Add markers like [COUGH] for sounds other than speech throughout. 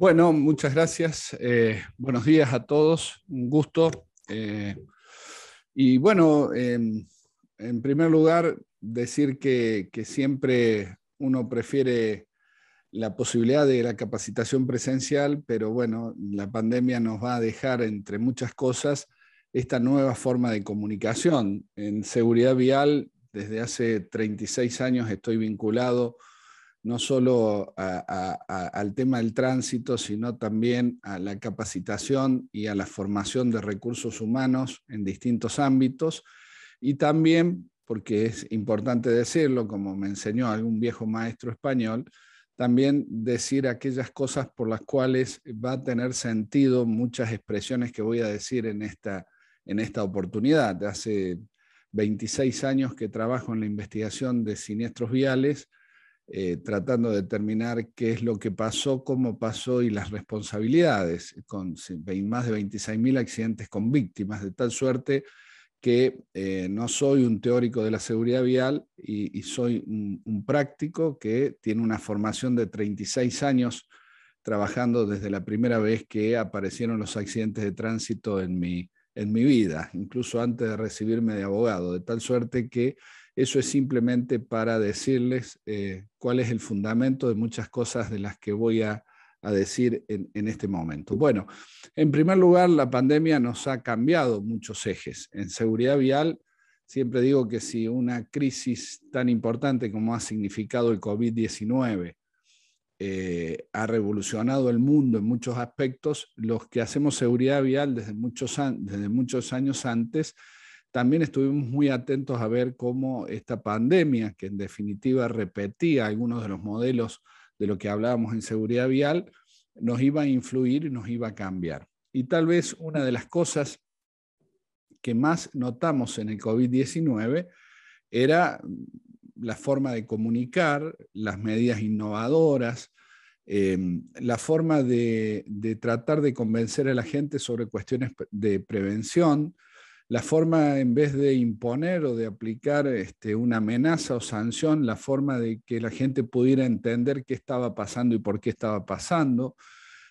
Bueno, muchas gracias. Eh, buenos días a todos. Un gusto. Eh, y bueno, em, en primer lugar, decir que, siempre uno prefiere la posibilidad de la capacitación presencial, pero bueno, la pandemia nos va a dejar, entre muchas cosas, esta nueva forma de comunicación. En seguridad vial, desde hace 36 años estoy vinculado no solo al tema del tránsito, sino también a la capacitación y a la formación de recursos humanos en distintos ámbitos, y también, porque es importante decirlo, como me enseñó algún viejo maestro español, también decir aquellas cosas por las cuales va a tener sentido muchas expresiones que voy a decir en esta, en esta oportunidad. Hace 26 años que trabajo en la investigación de siniestros viales, eh, tratando de determinar qué es lo que pasó, cómo pasó y las responsabilidades, con más de 26.000 accidentes con víctimas, de tal suerte que eh, no soy un teórico de la seguridad vial y, soy un, práctico que tiene una formación de 36 años trabajando desde la primera vez que aparecieron los accidentes de tránsito en mi, en mi vida, incluso antes de recibirme de abogado, de tal suerte que eso es simplemente para decirles eh, cuál es el fundamento de muchas cosas de las que voy a, decir en, este momento. Bueno, en primer lugar, la pandemia nos ha cambiado muchos ejes. En seguridad vial, siempre digo que si una crisis tan importante como ha significado el COVID-19 eh, ha revolucionado el mundo en muchos aspectos, los que hacemos seguridad vial desde muchos, desde muchos años antes, también estuvimos muy atentos a ver cómo esta pandemia, que en definitiva repetía algunos de los modelos de lo que hablábamos en seguridad vial, nos iba a influir y nos iba a cambiar. Y tal vez una de las cosas que más notamos en el COVID-19 era la forma de comunicar, las medidas innovadoras, em, la forma de, de, tratar de convencer a la gente sobre cuestiones de prevención, la forma, en vez de imponer o de aplicar este, una amenaza o sanción, la forma de que la gente pudiera entender qué estaba pasando y por qué estaba pasando,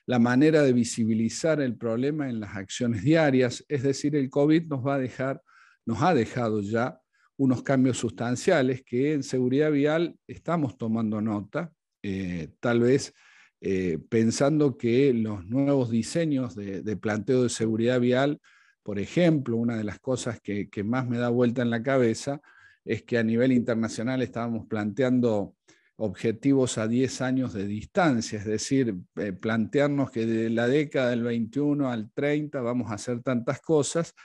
la manera de visibilizar el problema en las acciones diarias, es decir, el COVID nos va a dejar, nos ha dejado ya unos cambios sustanciales que en seguridad vial estamos tomando nota, eh, tal vez eh, pensando que los nuevos diseños de planteo de seguridad vial por ejemplo, una de las cosas que, más me da vuelta en la cabeza es que a nivel internacional estábamos planteando objetivos a 10 años de distancia, es decir, eh, plantearnos que de la década del 21 al 30 vamos a hacer tantas cosas,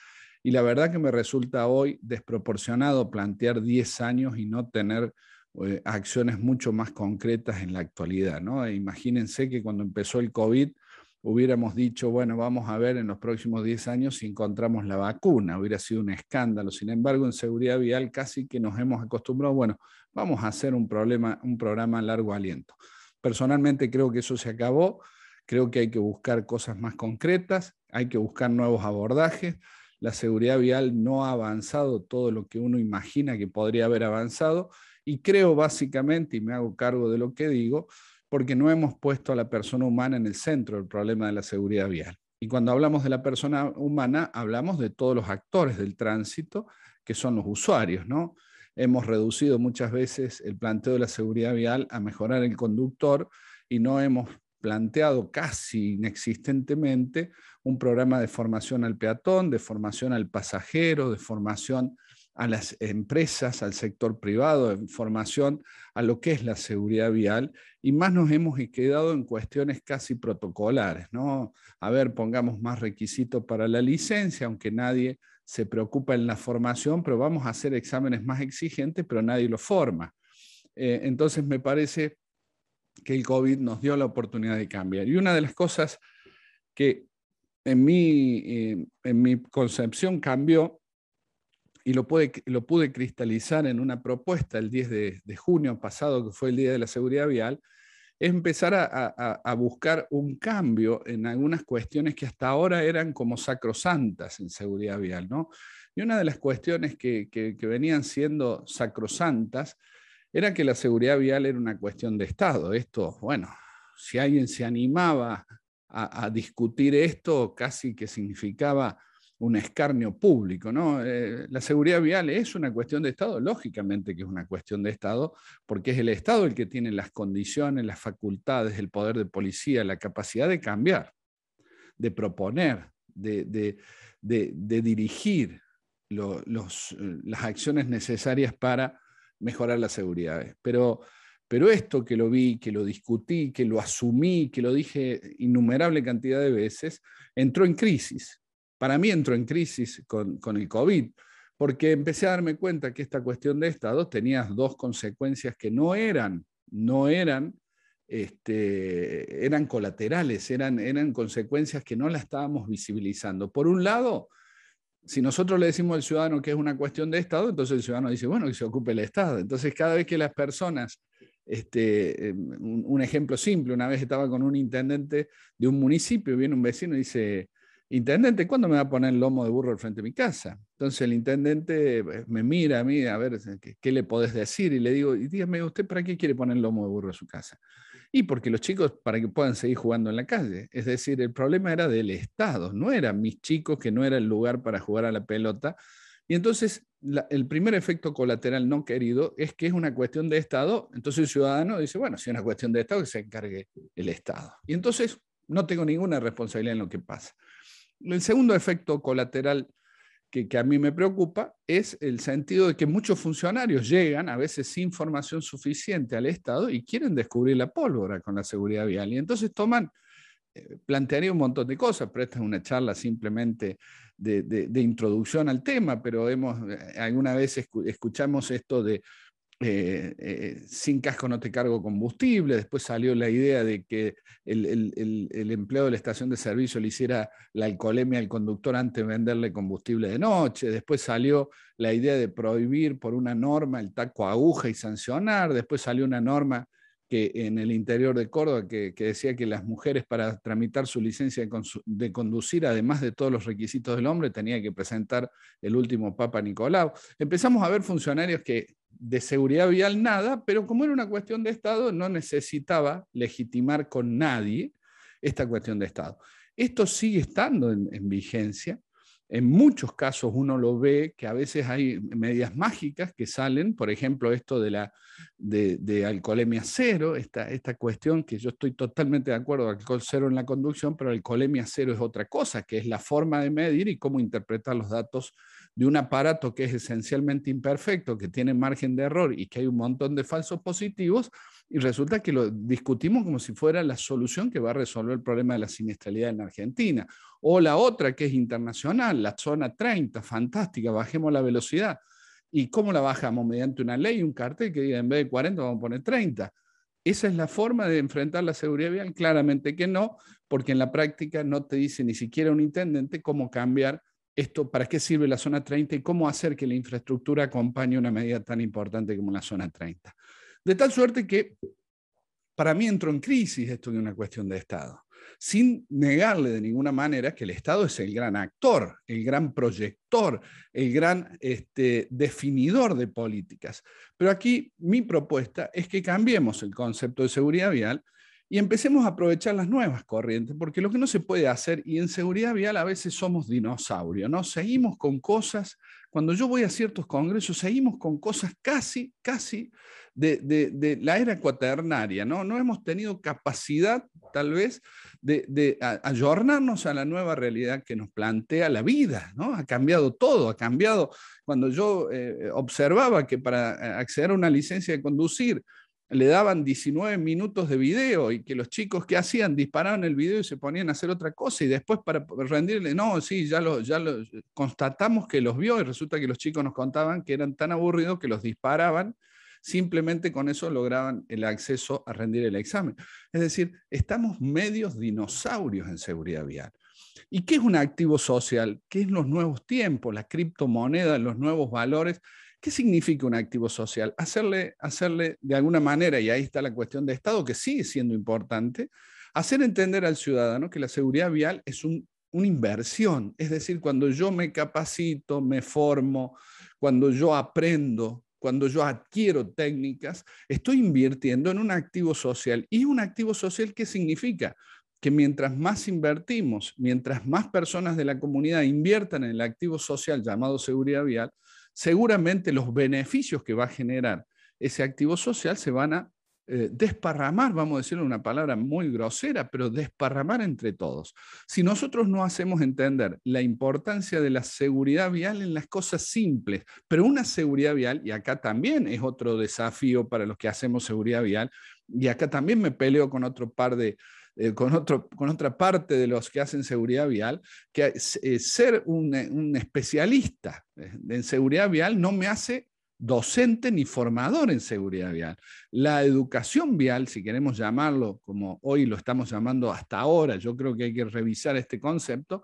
y la verdad que me resulta hoy desproporcionado plantear 10 años y no tener eh, acciones mucho más concretas en la actualidad. ¿no? imagínense que cuando empezó el COVID, hubiéramos dicho, bueno, vamos a ver en los próximos 10 años si encontramos la vacuna, hubiera sido un escándalo. Sin embargo, en seguridad vial casi que nos hemos acostumbrado, bueno, vamos a hacer un, problema, un programa a largo aliento. Personalmente creo que eso se acabó, creo que hay que buscar cosas más concretas, hay que buscar nuevos abordajes. La seguridad vial no ha avanzado todo lo que uno imagina que podría haber avanzado y creo básicamente, y me hago cargo de lo que digo, porque no hemos puesto a la persona humana en el centro del problema de la seguridad vial. Y cuando hablamos de la persona humana, hablamos de todos los actores del tránsito, que son los usuarios, ¿no? Hemos reducido muchas veces el planteo de la seguridad vial a mejorar el conductor y no hemos planteado casi inexistentemente un programa de formación al peatón, de formación al pasajero, de formación a las empresas, al sector privado, en formación a lo que es la seguridad vial, y más nos hemos quedado en cuestiones casi protocolares, ¿no? A ver, pongamos más requisitos para la licencia, aunque nadie se preocupa en la formación, pero vamos a hacer exámenes más exigentes, pero nadie lo forma. Eh, entonces me parece que el COVID nos dio la oportunidad de cambiar. Y una de las cosas que en mi, eh, en mi concepción cambió y lo, lo pude cristalizar en una propuesta el 10 de, junio pasado, que fue el Día de la Seguridad Vial, es empezar a, buscar un cambio en algunas cuestiones que hasta ahora eran como sacrosantas en seguridad vial. ¿no? Y una de las cuestiones que, que venían siendo sacrosantas era que la seguridad vial era una cuestión de Estado. Esto, bueno, si alguien se animaba a, discutir esto, casi que significaba un escarnio público. ¿no? Eh, la seguridad vial es una cuestión de Estado, lógicamente que es una cuestión de Estado, porque es el Estado el que tiene las condiciones, las facultades, el poder de policía, la capacidad de cambiar, de proponer, de, dirigir las acciones necesarias para mejorar la seguridad. Pero pero esto que lo vi, que lo discutí, que lo asumí, que lo dije innumerable cantidad de veces, entró en crisis. Para mí entró en crisis con, el COVID, porque empecé a darme cuenta que esta cuestión de Estado tenía dos consecuencias que no eran, no eran, este, eran colaterales, eran, eran consecuencias que no la estábamos visibilizando. Por un lado, si nosotros le decimos al ciudadano que es una cuestión de Estado, entonces el ciudadano dice, bueno, que se ocupe el Estado. Entonces, cada vez que las personas este, em, un, ejemplo simple, una vez estaba con un intendente de un municipio, viene un vecino y dice, intendente, ¿cuándo me va a poner el lomo de burro al frente de mi casa? Entonces el intendente eh, me mira a mí a ver qué, le podés decir y le digo, y dígame, ¿usted para qué quiere poner el lomo de burro a su casa? Y porque los chicos, para que puedan seguir jugando en la calle. Es decir, el problema era del Estado, no eran mis chicos, que no era el lugar para jugar a la pelota, y entonces el primer efecto colateral no querido es que es una cuestión de Estado, entonces el ciudadano dice, bueno, si es una cuestión de Estado, que se encargue el Estado. Y entonces no tengo ninguna responsabilidad en lo que pasa. El segundo efecto colateral que, a mí me preocupa es el sentido de que muchos funcionarios llegan, a veces sin formación suficiente al Estado, y quieren descubrir la pólvora con la seguridad vial. Y entonces toman, eh, plantearía un montón de cosas, pero esta es una charla simplemente de, introducción al tema, pero hemos, eh, alguna vez escuchamos esto de eh, eh, sin casco no te cargo combustible, después salió la idea de que el, el, el, empleado de la estación de servicio le hiciera la alcoholemia al conductor antes de venderle combustible de noche, después salió la idea de prohibir por una norma el taco aguja y sancionar, después salió una norma en el interior de Córdoba, que, decía que las mujeres para tramitar su licencia de, conducir, además de todos los requisitos del hombre, tenía que presentar el último Papa Nicolau. Empezamos a ver funcionarios que de seguridad vial nada, pero como era una cuestión de Estado, no necesitaba legitimar con nadie esta cuestión de Estado. Esto sigue estando en vigencia en muchos casos uno lo ve que a veces hay medidas mágicas que salen, por ejemplo, esto de la de, alcoholemia cero, esta, esta cuestión que yo estoy totalmente de acuerdo, alcohol cero en la conducción, pero alcoholemia cero es otra cosa, que es la forma de medir y cómo interpretar los datos de un aparato que es esencialmente imperfecto, que tiene margen de error y que hay un montón de falsos positivos, y resulta que lo discutimos como si fuera la solución que va a resolver el problema de la siniestralidad en Argentina. O la otra que es internacional, la zona 30, fantástica, bajemos la velocidad. ¿Y cómo la bajamos? Mediante una ley, un cartel que diga en vez de 40 vamos a poner 30. ¿Esa es la forma de enfrentar la seguridad vial? Claramente que no, porque en la práctica no te dice ni siquiera un intendente cómo cambiar esto, para qué sirve la zona 30 y cómo hacer que la infraestructura acompañe una medida tan importante como la zona 30. De tal suerte que para mí entró en crisis esto de una cuestión de Estado, sin negarle de ninguna manera que el Estado es el gran actor, el gran proyector, el gran este, definidor de políticas. Pero aquí mi propuesta es que cambiemos el concepto de seguridad vial y empecemos a aprovechar las nuevas corrientes, porque lo que no se puede hacer, y en seguridad vial a veces somos dinosaurios, ¿no? Seguimos con cosas, cuando yo voy a ciertos congresos, seguimos con cosas casi, casi de, la era cuaternaria, ¿no? No hemos tenido capacidad, tal vez, de, de ayornarnos a la nueva realidad que nos plantea la vida, ¿no? Ha cambiado todo, ha cambiado. Cuando yo eh, observaba que para acceder a una licencia de conducir, le daban 19 minutos de video y que los chicos que hacían disparaban el video y se ponían a hacer otra cosa y después para rendirle, no, sí, ya lo, ya lo constatamos que los vio y resulta que los chicos nos contaban que eran tan aburridos que los disparaban simplemente con eso lograban el acceso a rendir el examen. Es decir, estamos medios dinosaurios en seguridad vial. ¿Y qué es un activo social? ¿Qué es los nuevos tiempos, la criptomoneda, los nuevos valores? ¿Qué significa un activo social? Hacerle, hacerle de alguna manera, y ahí está la cuestión de Estado, que sigue siendo importante, hacer entender al ciudadano que la seguridad vial es una inversión. Es decir, cuando yo me capacito, me formo, cuando yo aprendo, cuando yo adquiero técnicas, estoy invirtiendo en un activo social. ¿Y un activo social qué significa? Que mientras más invertimos, mientras más personas de la comunidad inviertan en el activo social llamado seguridad vial, seguramente los beneficios que va a generar ese activo social se van a eh, desparramar, vamos a decirlo una palabra muy grosera, pero desparramar entre todos. Si nosotros no hacemos entender la importancia de la seguridad vial en las cosas simples, pero una seguridad vial, y acá también es otro desafío para los que hacemos seguridad vial, y acá también me peleo con otro par de, eh, con, otro, con otra parte de los que hacen seguridad vial, que eh, ser un, un, especialista en seguridad vial no me hace docente ni formador en seguridad vial. La educación vial, si queremos llamarlo como hoy lo estamos llamando hasta ahora, yo creo que hay que revisar este concepto,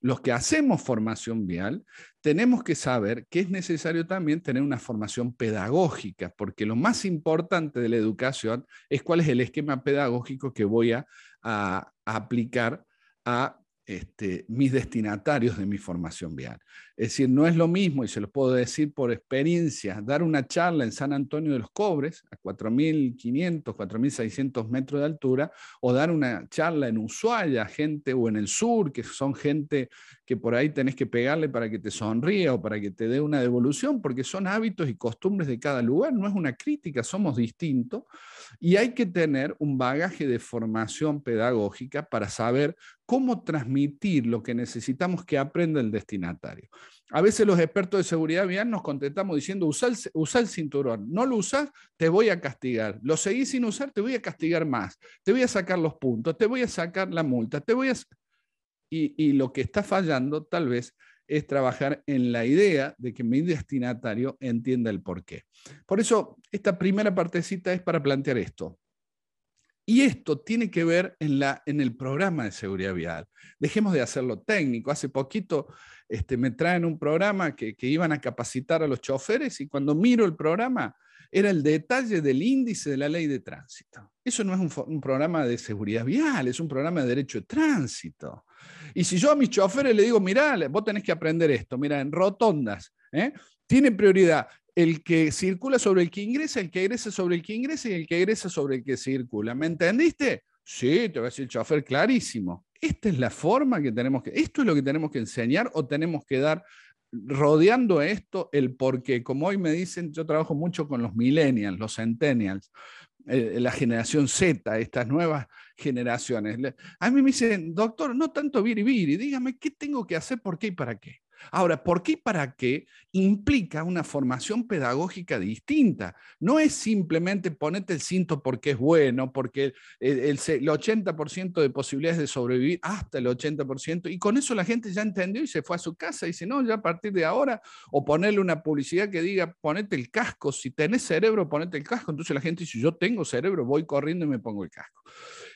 los que hacemos formación vial, tenemos que saber que es necesario también tener una formación pedagógica, porque lo más importante de la educación es cuál es el esquema pedagógico que voy a, aplicar a este, mis destinatarios de mi formación vial. Es decir, no es lo mismo, y se lo puedo decir por experiencia, dar una charla en San Antonio de los Cobres, a 4.500, 4.600 metros de altura, o dar una charla en Ushuaia, gente, o en el sur, que son gente que por ahí tenés que pegarle para que te sonríe o para que te dé una devolución, porque son hábitos y costumbres de cada lugar, no es una crítica, somos distintos, y hay que tener un bagaje de formación pedagógica para saber cómo transmitir lo que necesitamos que aprenda el destinatario. A veces los expertos de seguridad vial nos contestamos diciendo, usa el, cinturón, no lo usas, te voy a castigar. Lo seguís sin usar, te voy a castigar más. Te voy a sacar los puntos, te voy a sacar la multa, te voy a... Y, y lo que está fallando tal vez es trabajar en la idea de que mi destinatario entienda el porqué. Por eso, esta primera partecita es para plantear esto. Y esto tiene que ver en, el programa de seguridad vial. Dejemos de hacerlo técnico. Hace poquito este, me traen un programa que, iban a capacitar a los choferes y cuando miro el programa era el detalle del índice de la ley de tránsito. Eso no es un, programa de seguridad vial, es un programa de derecho de tránsito. Y si yo a mis choferes le digo, mira, vos tenés que aprender esto, mira, en rotondas, ¿eh? tiene prioridad el que circula sobre el que ingresa, el que egresa sobre el que ingresa y el que egresa sobre el que circula. ¿Me entendiste? Sí, te va a decir el chofer clarísimo. Esta es la forma que tenemos que, esto es lo que tenemos que enseñar o tenemos que dar rodeando esto el porqué. Como hoy me dicen, yo trabajo mucho con los millennials, los centennials, eh, la generación Z, estas nuevas generaciones. A mí me dicen, doctor, no tanto viri viri, dígame qué tengo que hacer, por qué y para qué. Ahora, ¿por qué y para qué implica una formación pedagógica distinta? No es simplemente ponerte el cinto porque es bueno, porque el, 80% de posibilidades de sobrevivir, hasta el 80%, y con eso la gente ya entendió y se fue a su casa y dice, no, ya a partir de ahora, o ponerle una publicidad que diga, ponete el casco, si tenés cerebro, ponete el casco. Entonces la gente dice, yo tengo cerebro, voy corriendo y me pongo el casco.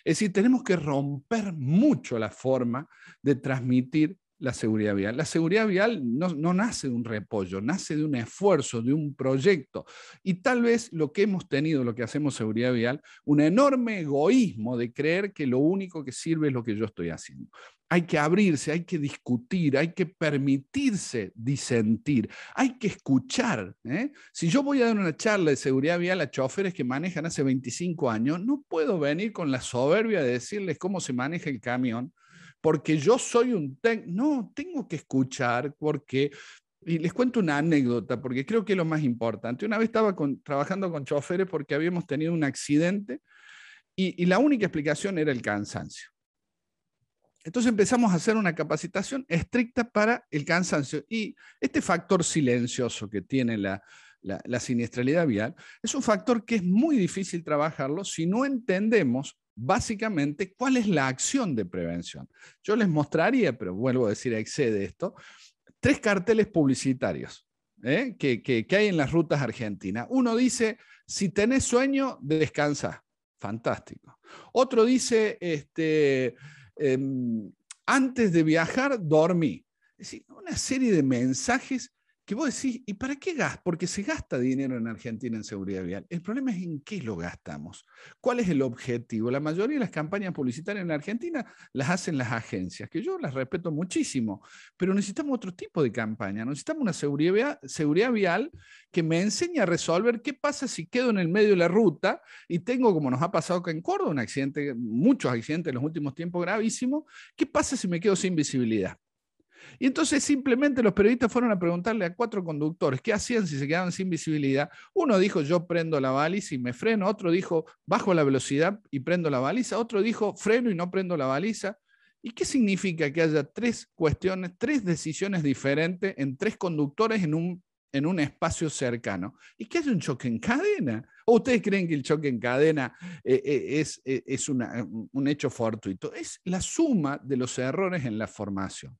Es decir, tenemos que romper mucho la forma de transmitir la seguridad vial. La seguridad vial no, nace de un repollo, nace de un esfuerzo, de un proyecto. Y tal vez lo que hemos tenido, lo que hacemos seguridad vial, un enorme egoísmo de creer que lo único que sirve es lo que yo estoy haciendo. Hay que abrirse, hay que discutir, hay que permitirse disentir, hay que escuchar. ¿eh? Si yo voy a dar una charla de seguridad vial a choferes que manejan hace 25 años, no puedo venir con la soberbia de decirles cómo se maneja el camión porque yo soy un. No, tengo que escuchar porque... Y les cuento una anécdota, porque creo que es lo más importante. Una vez estaba trabajando con choferes porque habíamos tenido un accidente y, la única explicación era el cansancio. Entonces empezamos a hacer una capacitación estricta para el cansancio. Y este factor silencioso que tiene la, la, siniestralidad vial es un factor que es muy difícil trabajarlo si no entendemos básicamente cuál es la acción de prevención. Yo les mostraría, pero vuelvo a decir, excede esto, tres carteles publicitarios ¿eh? que, hay en las rutas argentinas. Uno dice, si tenés sueño, descansa. Fantástico. Otro dice, este, em, antes de viajar, dormí. Es decir, una serie de mensajes que vos decís, ¿y para qué gas? Porque se gasta dinero en Argentina en seguridad vial. El problema es en qué lo gastamos. ¿Cuál es el objetivo? La mayoría de las campañas publicitarias en Argentina las hacen las agencias, que yo las respeto muchísimo, pero necesitamos otro tipo de campaña. Necesitamos una seguridad, vial que me enseñe a resolver qué pasa si quedo en el medio de la ruta y tengo, como nos ha pasado acá en Córdoba, un accidente, muchos accidentes en los últimos tiempos gravísimos, ¿qué pasa si me quedo sin visibilidad? Y entonces simplemente los periodistas fueron a preguntarle a cuatro conductores qué hacían si se quedaban sin visibilidad. Uno dijo, yo prendo la baliza y me freno. Otro dijo, bajo la velocidad y prendo la baliza. Otro dijo, freno y no prendo la baliza. ¿Y qué significa que haya tres cuestiones, tres decisiones diferentes en tres conductores en un, en un espacio cercano? ¿Y que haya un choque en cadena? ¿O ustedes creen que el choque en cadena eh, eh, es, eh, es un hecho fortuito? Es la suma de los errores en la formación.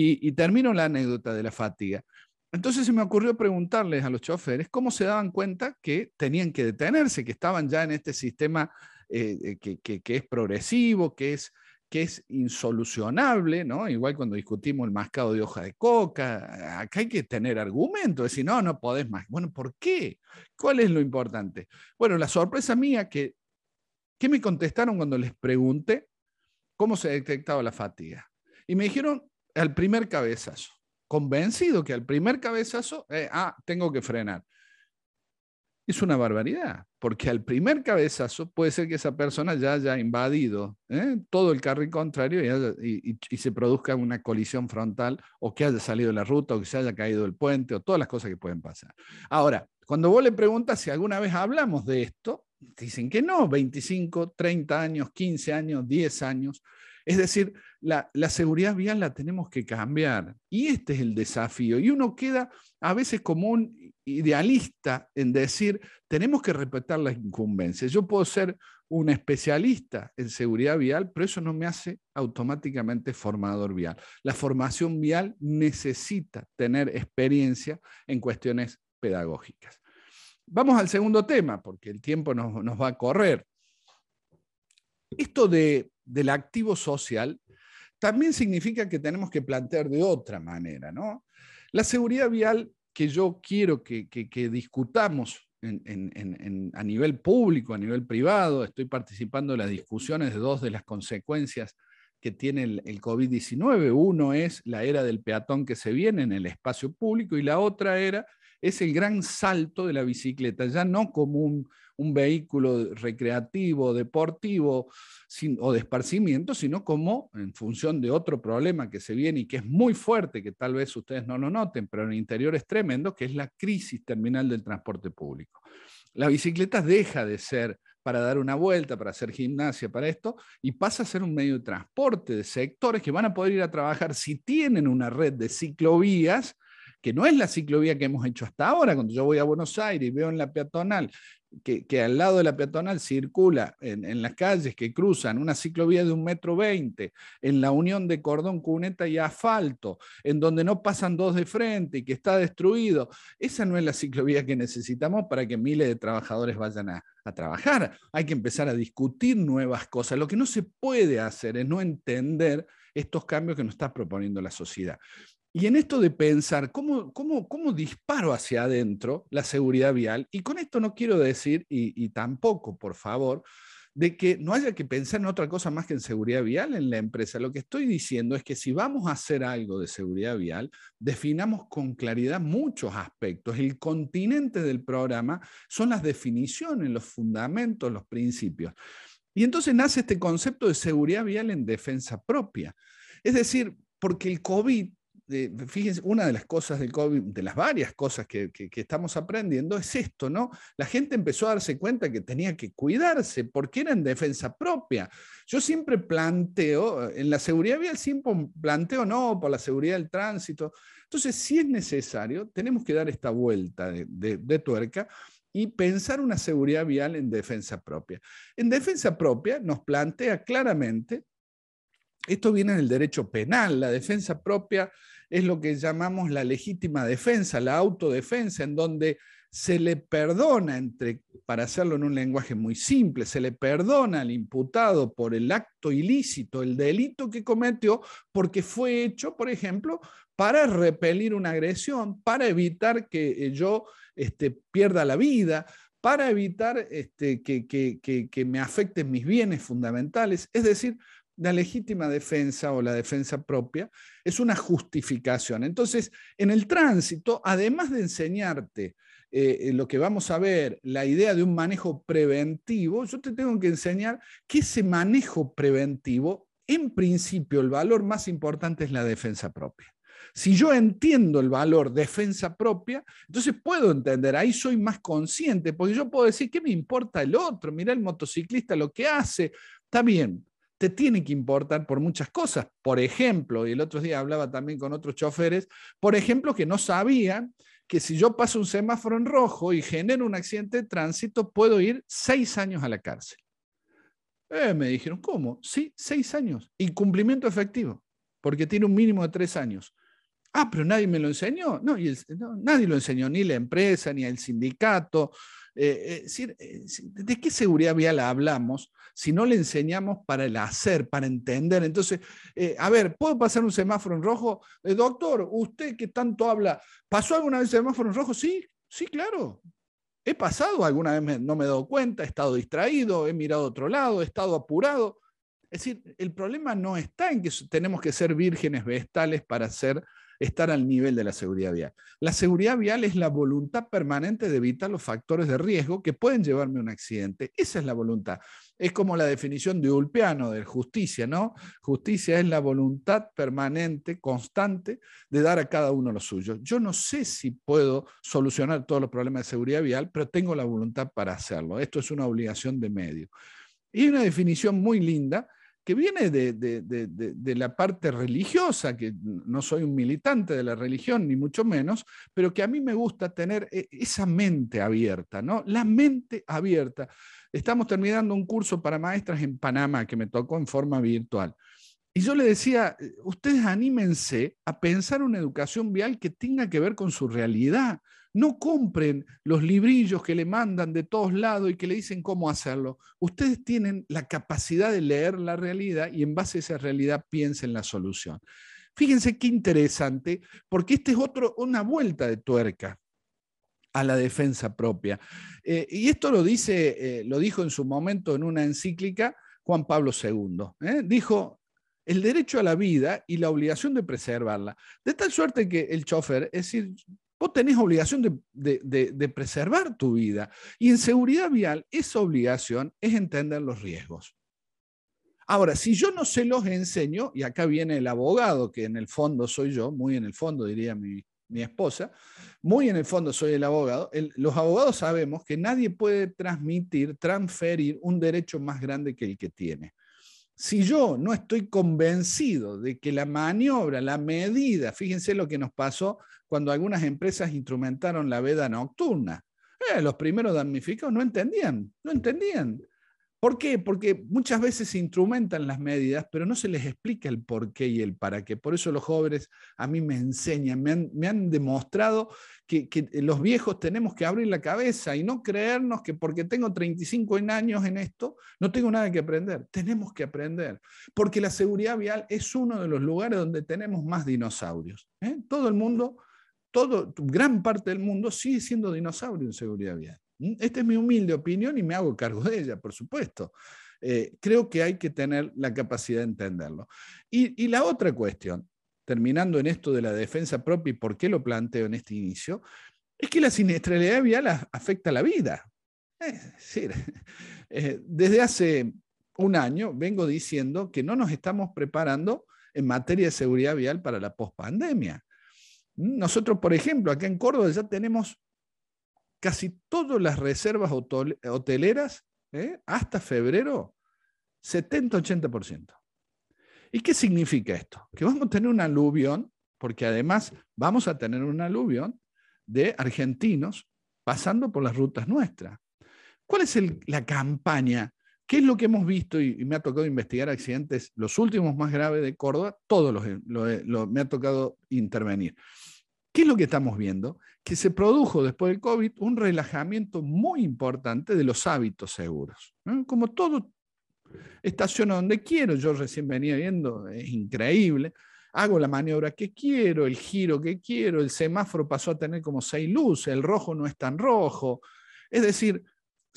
Y, termino la anécdota de la fatiga. Entonces se me ocurrió preguntarles a los choferes cómo se daban cuenta que tenían que detenerse, que estaban ya en este sistema eh, que, que, es progresivo, que es, que es insolucionable, ¿no? Igual cuando discutimos el mascado de hoja de coca, acá hay que tener argumentos, decir, no, no podés más. Bueno, ¿por qué? ¿Cuál es lo importante? Bueno, la sorpresa mía que, ¿qué me contestaron cuando les pregunté cómo se detectaba la fatiga? Y me dijeron, al primer cabezazo, convencido que al primer cabezazo, eh, ah, tengo que frenar. Es una barbaridad, porque al primer cabezazo puede ser que esa persona ya haya invadido ¿eh? todo el carril contrario y, y, se produzca una colisión frontal o que haya salido de la ruta o que se haya caído del puente o todas las cosas que pueden pasar. Ahora, cuando vos le preguntas si alguna vez hablamos de esto, dicen que no, 25, 30 años, 15 años, 10 años. Es decir, la, seguridad vial la tenemos que cambiar. Y este es el desafío. Y uno queda a veces como un idealista en decir, tenemos que respetar las incumbencias. Yo puedo ser un especialista en seguridad vial, pero eso no me hace automáticamente formador vial. La formación vial necesita tener experiencia en cuestiones pedagógicas. Vamos al segundo tema, porque el tiempo nos, nos va a correr. Esto de del activo social, también significa que tenemos que plantear de otra manera. ¿no? La seguridad vial que yo quiero que, discutamos a nivel público, a nivel privado, estoy participando en las discusiones de dos de las consecuencias que tiene el, el COVID-19. Uno es la era del peatón que se viene en el espacio público y la otra era es el gran salto de la bicicleta, ya no como un, vehículo recreativo, deportivo o de esparcimiento, sino como en función de otro problema que se viene y que es muy fuerte, que tal vez ustedes no lo noten, pero en el interior es tremendo, que es la crisis terminal del transporte público. La bicicleta deja de ser para dar una vuelta, para hacer gimnasia, para esto, y pasa a ser un medio de transporte de sectores que van a poder ir a trabajar si tienen una red de ciclovías que no es la ciclovía que hemos hecho hasta ahora. Cuando yo voy a Buenos Aires y veo en la peatonal que, al lado de la peatonal circula en, las calles que cruzan una ciclovía de un metro veinte, en la unión de cordón, cuneta y asfalto, en donde no pasan dos de frente y que está destruido. Esa no es la ciclovía que necesitamos para que miles de trabajadores vayan a, a trabajar. Hay que empezar a discutir nuevas cosas. Lo que no se puede hacer es no entender estos cambios que nos está proponiendo la sociedad. Y en esto de pensar cómo, cómo, cómo disparo hacia adentro la seguridad vial, y con esto no quiero decir, y, tampoco, por favor, de que no haya que pensar en otra cosa más que en seguridad vial en la empresa. Lo que estoy diciendo es que si vamos a hacer algo de seguridad vial, definamos con claridad muchos aspectos. El continente del programa son las definiciones, los fundamentos, los principios. Y entonces nace este concepto de seguridad vial en defensa propia. Es decir, porque el COVID fíjense, una de las cosas del COVID, de las varias cosas que, estamos aprendiendo, es esto, ¿no? La gente empezó a darse cuenta que tenía que cuidarse porque era en defensa propia. Yo siempre planteo, en la seguridad vial siempre planteo, no, por la seguridad del tránsito. Entonces, si es necesario, tenemos que dar esta vuelta de tuerca y pensar una seguridad vial en defensa propia. En defensa propia nos plantea claramente esto viene en el derecho penal, la defensa propia es lo que llamamos la legítima defensa, la autodefensa, en donde se le perdona, para hacerlo en un lenguaje muy simple, se le perdona al imputado por el acto ilícito, el delito que cometió, porque fue hecho, por ejemplo, para repelir una agresión, para evitar que eh, yo este, pierda la vida, para evitar este, que, que me afecten mis bienes fundamentales. Es decir, la legítima defensa o la defensa propia es una justificación. Entonces, en el tránsito, además de enseñarte eh, lo que vamos a ver, la idea de un manejo preventivo, yo te tengo que enseñar que ese manejo preventivo, en principio, el valor más importante es la defensa propia. Si yo entiendo el valor defensa propia, entonces puedo entender, ahí soy más consciente, porque yo puedo decir, ¿qué me importa el otro? Mira el motociclista lo que hace, está bien, te tiene que importar por muchas cosas. Por ejemplo, y el otro día hablaba también con otros choferes, por ejemplo, que no sabían que si yo paso un semáforo en rojo y genero un accidente de tránsito, puedo ir seis años a la cárcel. Eh, me dijeron, ¿cómo? Sí, seis años. Incumplimiento efectivo, porque tiene un mínimo de tres años. Ah, pero nadie me lo enseñó. No, nadie lo enseñó, ni la empresa, ni el sindicato. Eh, eh, ¿De qué seguridad vial hablamos si no le enseñamos para el hacer, para entender? Entonces, a ver, ¿puedo pasar un semáforo en rojo? doctor, usted que tanto habla, ¿pasó alguna vez semáforo en rojo? Sí, sí, claro. He pasado, alguna vez no me he dado cuenta, he estado distraído, he mirado a otro lado, he estado apurado. Es decir, el problema no está en que tenemos que ser vírgenes vestales para ser estar al nivel de la seguridad vial. La seguridad vial es la voluntad permanente de evitar los factores de riesgo que pueden llevarme a un accidente. Esa es la voluntad. Es como la definición de Ulpiano de justicia, ¿no? Justicia es la voluntad permanente, constante, de dar a cada uno lo suyo. Yo no sé si puedo solucionar todos los problemas de seguridad vial, pero tengo la voluntad para hacerlo. Esto es una obligación de medio. Y hay una definición muy linda que viene de, la parte religiosa, que no soy un militante de la religión, ni mucho menos, pero que a mí me gusta tener eh, esa mente abierta, ¿no? La mente abierta. Estamos terminando un curso para maestras en Panamá que me tocó en forma virtual. Y yo le decía, ustedes anímense a pensar una educación vial que tenga que ver con su realidad, no compren los librillos que le mandan de todos lados y que le dicen cómo hacerlo. Ustedes tienen la capacidad de leer la realidad y en base a esa realidad piensen la solución. Fíjense qué interesante, porque esta es otro, una vuelta de tuerca a la defensa propia. Eh, y esto lo, dice, eh, lo dijo en su momento en una encíclica Juan Pablo II. ¿eh? Dijo, el derecho a la vida y la obligación de preservarla. De tal suerte que el chofer, es decir, Vos tenés obligación de, preservar tu vida. Y en seguridad vial, esa obligación es entender los riesgos. Ahora, si yo no se los enseño, y acá viene el abogado, que en el fondo soy yo, muy en el fondo diría mi, esposa, muy en el fondo soy el abogado, los abogados sabemos que nadie puede transmitir, transferir un derecho más grande que el que tiene. Si yo no estoy convencido de que la maniobra, la medida, fíjense lo que nos pasó cuando algunas empresas instrumentaron la veda nocturna. Eh, los primeros damnificados no entendían, no entendían. ¿Por qué? Porque muchas veces se instrumentan las medidas, pero no se les explica el por qué y el para qué. Por eso los jóvenes a mí me enseñan, me han, demostrado que, los viejos tenemos que abrir la cabeza y no creernos que porque tengo 35 años en esto, no tengo nada que aprender. Tenemos que aprender, porque la seguridad vial es uno de los lugares donde tenemos más dinosaurios. ¿eh? Todo el mundo, todo, gran parte del mundo sigue siendo dinosaurio en seguridad vial. ¿Mm? Esta es mi humilde opinión y me hago cargo de ella, por supuesto. Eh, creo que hay que tener la capacidad de entenderlo. Y, la otra cuestión, terminando en esto de la defensa propia y por qué lo planteo en este inicio, es que la siniestralidad vial afecta la vida. Es [LAUGHS] decir, eh, desde hace un año vengo diciendo que no nos estamos preparando en materia de seguridad vial para la pospandemia. Nosotros, por ejemplo, acá en Córdoba ya tenemos casi todas las reservas hoteleras, ¿eh? hasta febrero, 70-80%. ¿Y qué significa esto? Que vamos a tener un aluvión, porque además vamos a tener un aluvión de argentinos pasando por las rutas nuestras. ¿Cuál es la campaña? ¿Qué es lo que hemos visto? Y, me ha tocado investigar accidentes, los últimos más graves de Córdoba, todos los, me ha tocado intervenir. ¿Qué es lo que estamos viendo? Que se produjo después del COVID un relajamiento muy importante de los hábitos seguros. Como todo estaciono donde quiero, yo recién venía viendo, es increíble, hago la maniobra que quiero, el giro que quiero, el semáforo pasó a tener como seis luces, el rojo no es tan rojo. Es decir,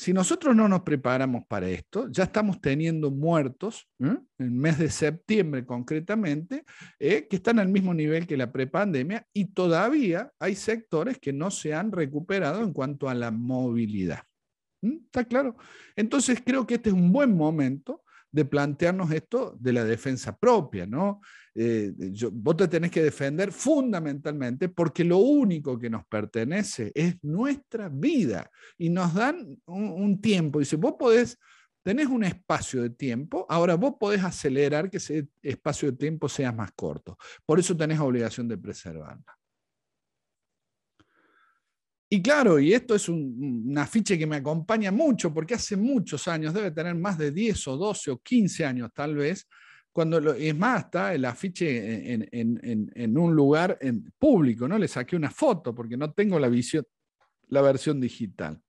si nosotros no nos preparamos para esto, ya estamos teniendo muertos, en el mes de septiembre concretamente, eh, que están al mismo nivel que la prepandemia y todavía hay sectores que no se han recuperado en cuanto a la movilidad. ¿Está claro? Entonces creo que este es un buen momento de plantearnos esto de la defensa propia, ¿no? Eh, vos te tenés que defender fundamentalmente porque lo único que nos pertenece es nuestra vida y nos dan un, tiempo. Dice, vos podés, tenés un espacio de tiempo, ahora vos podés acelerar que ese espacio de tiempo sea más corto. Por eso tenés obligación de preservarla. Y claro, y esto es un, afiche que me acompaña mucho, porque hace muchos años, debe tener más de 10 o 12 o 15 años tal vez, cuando es más, está el afiche en, un lugar en público, ¿no? Le saqué una foto porque no tengo la, visión, la versión digital.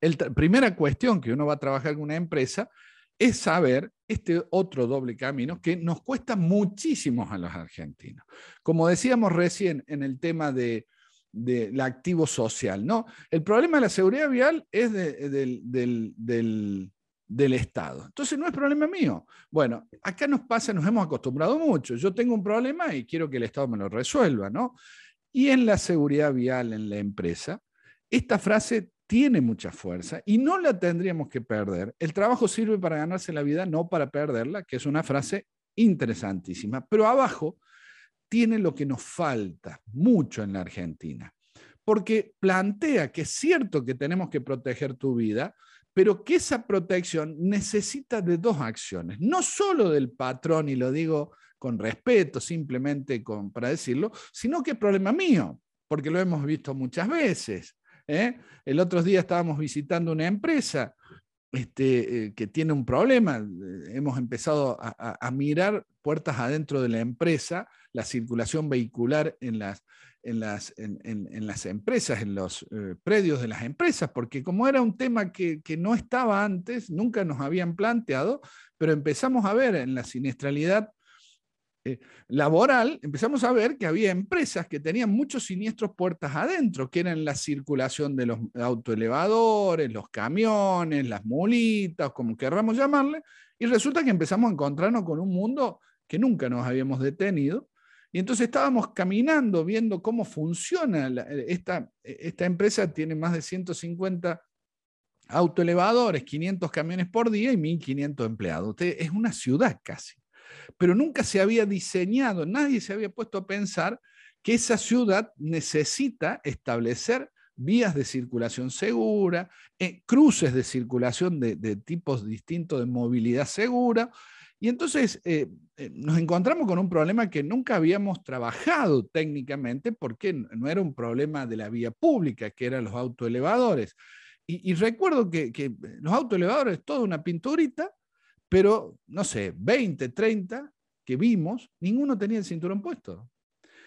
La primera cuestión que uno va a trabajar con una empresa es saber este otro doble camino que nos cuesta muchísimo a los argentinos. Como decíamos recién en el tema de del activo social. ¿no? El problema de la seguridad vial es del, del, Estado. Entonces no es problema mío. Bueno, acá nos pasa, nos hemos acostumbrado mucho. Yo tengo un problema y quiero que el Estado me lo resuelva. ¿no? Y en la seguridad vial en la empresa, esta frase tiene mucha fuerza y no la tendríamos que perder. El trabajo sirve para ganarse la vida, no para perderla, que es una frase interesantísima. Pero abajo tiene lo que nos falta mucho en la Argentina, porque plantea que es cierto que tenemos que proteger tu vida, pero que esa protección necesita de dos acciones, no solo del patrón, y lo digo con respeto, simplemente con, para decirlo, sino que es problema mío, porque lo hemos visto muchas veces. ¿eh? El otro día estábamos visitando una empresa este, eh, que tiene un problema. Hemos empezado a, mirar puertas adentro de la empresa la circulación vehicular en las, en las, en, las empresas, en los eh, predios de las empresas, porque como era un tema que, no estaba antes, nunca nos habían planteado, pero empezamos a ver en la siniestralidad eh, laboral, empezamos a ver que había empresas que tenían muchos siniestros puertas adentro, que eran la circulación de los autoelevadores, los camiones, las mulitas, como querramos llamarle, y resulta que empezamos a encontrarnos con un mundo que nunca nos habíamos detenido, y entonces estábamos caminando, viendo cómo funciona. esta, esta empresa tiene más de 150 autoelevadores, 500 camiones por día y 1.500 empleados. es una ciudad casi. Pero nunca se había diseñado, nadie se había puesto a pensar que esa ciudad necesita establecer vías de circulación segura, eh, cruces de circulación de, de tipos distintos de movilidad segura, y entonces eh, eh, nos encontramos con un problema que nunca habíamos trabajado técnicamente porque no era un problema de la vía pública, que eran los autoelevadores. Y, recuerdo que, que los autoelevadores, toda una pinturita, pero no sé, 20, 30 que vimos, ninguno tenía el cinturón puesto.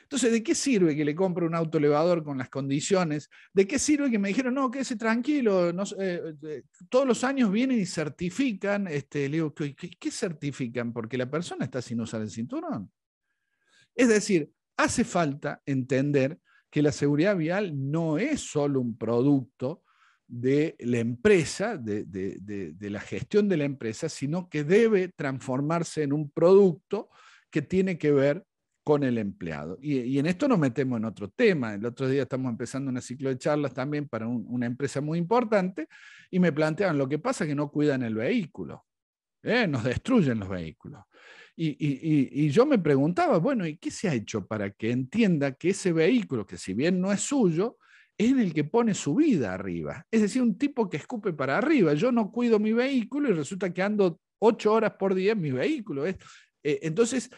Entonces, ¿de qué sirve que le compre un auto elevador con las condiciones? ¿De qué sirve que me dijeron, no, quédese tranquilo, eh, eh, todos los años vienen y certifican? Este, le digo, ¿qué, ¿qué certifican? Porque la persona está sin usar el cinturón. Es decir, hace falta entender que la seguridad vial no es solo un producto de la empresa, de, de, de, la gestión de la empresa, sino que debe transformarse en un producto que tiene que ver con el empleado. Y, en esto nos metemos en otro tema. El otro día estamos empezando un ciclo de charlas también para una empresa muy importante y me plantean, lo que pasa es que no cuidan el vehículo, ¿eh? nos destruyen los vehículos. Y, yo me preguntaba, bueno, ¿y qué se ha hecho para que entienda que ese vehículo, que si bien no es suyo, es el que pone su vida arriba? Es decir, un tipo que escupe para arriba. Yo no cuido mi vehículo y resulta que ando ocho horas por día en mi vehículo. ¿eh? entonces,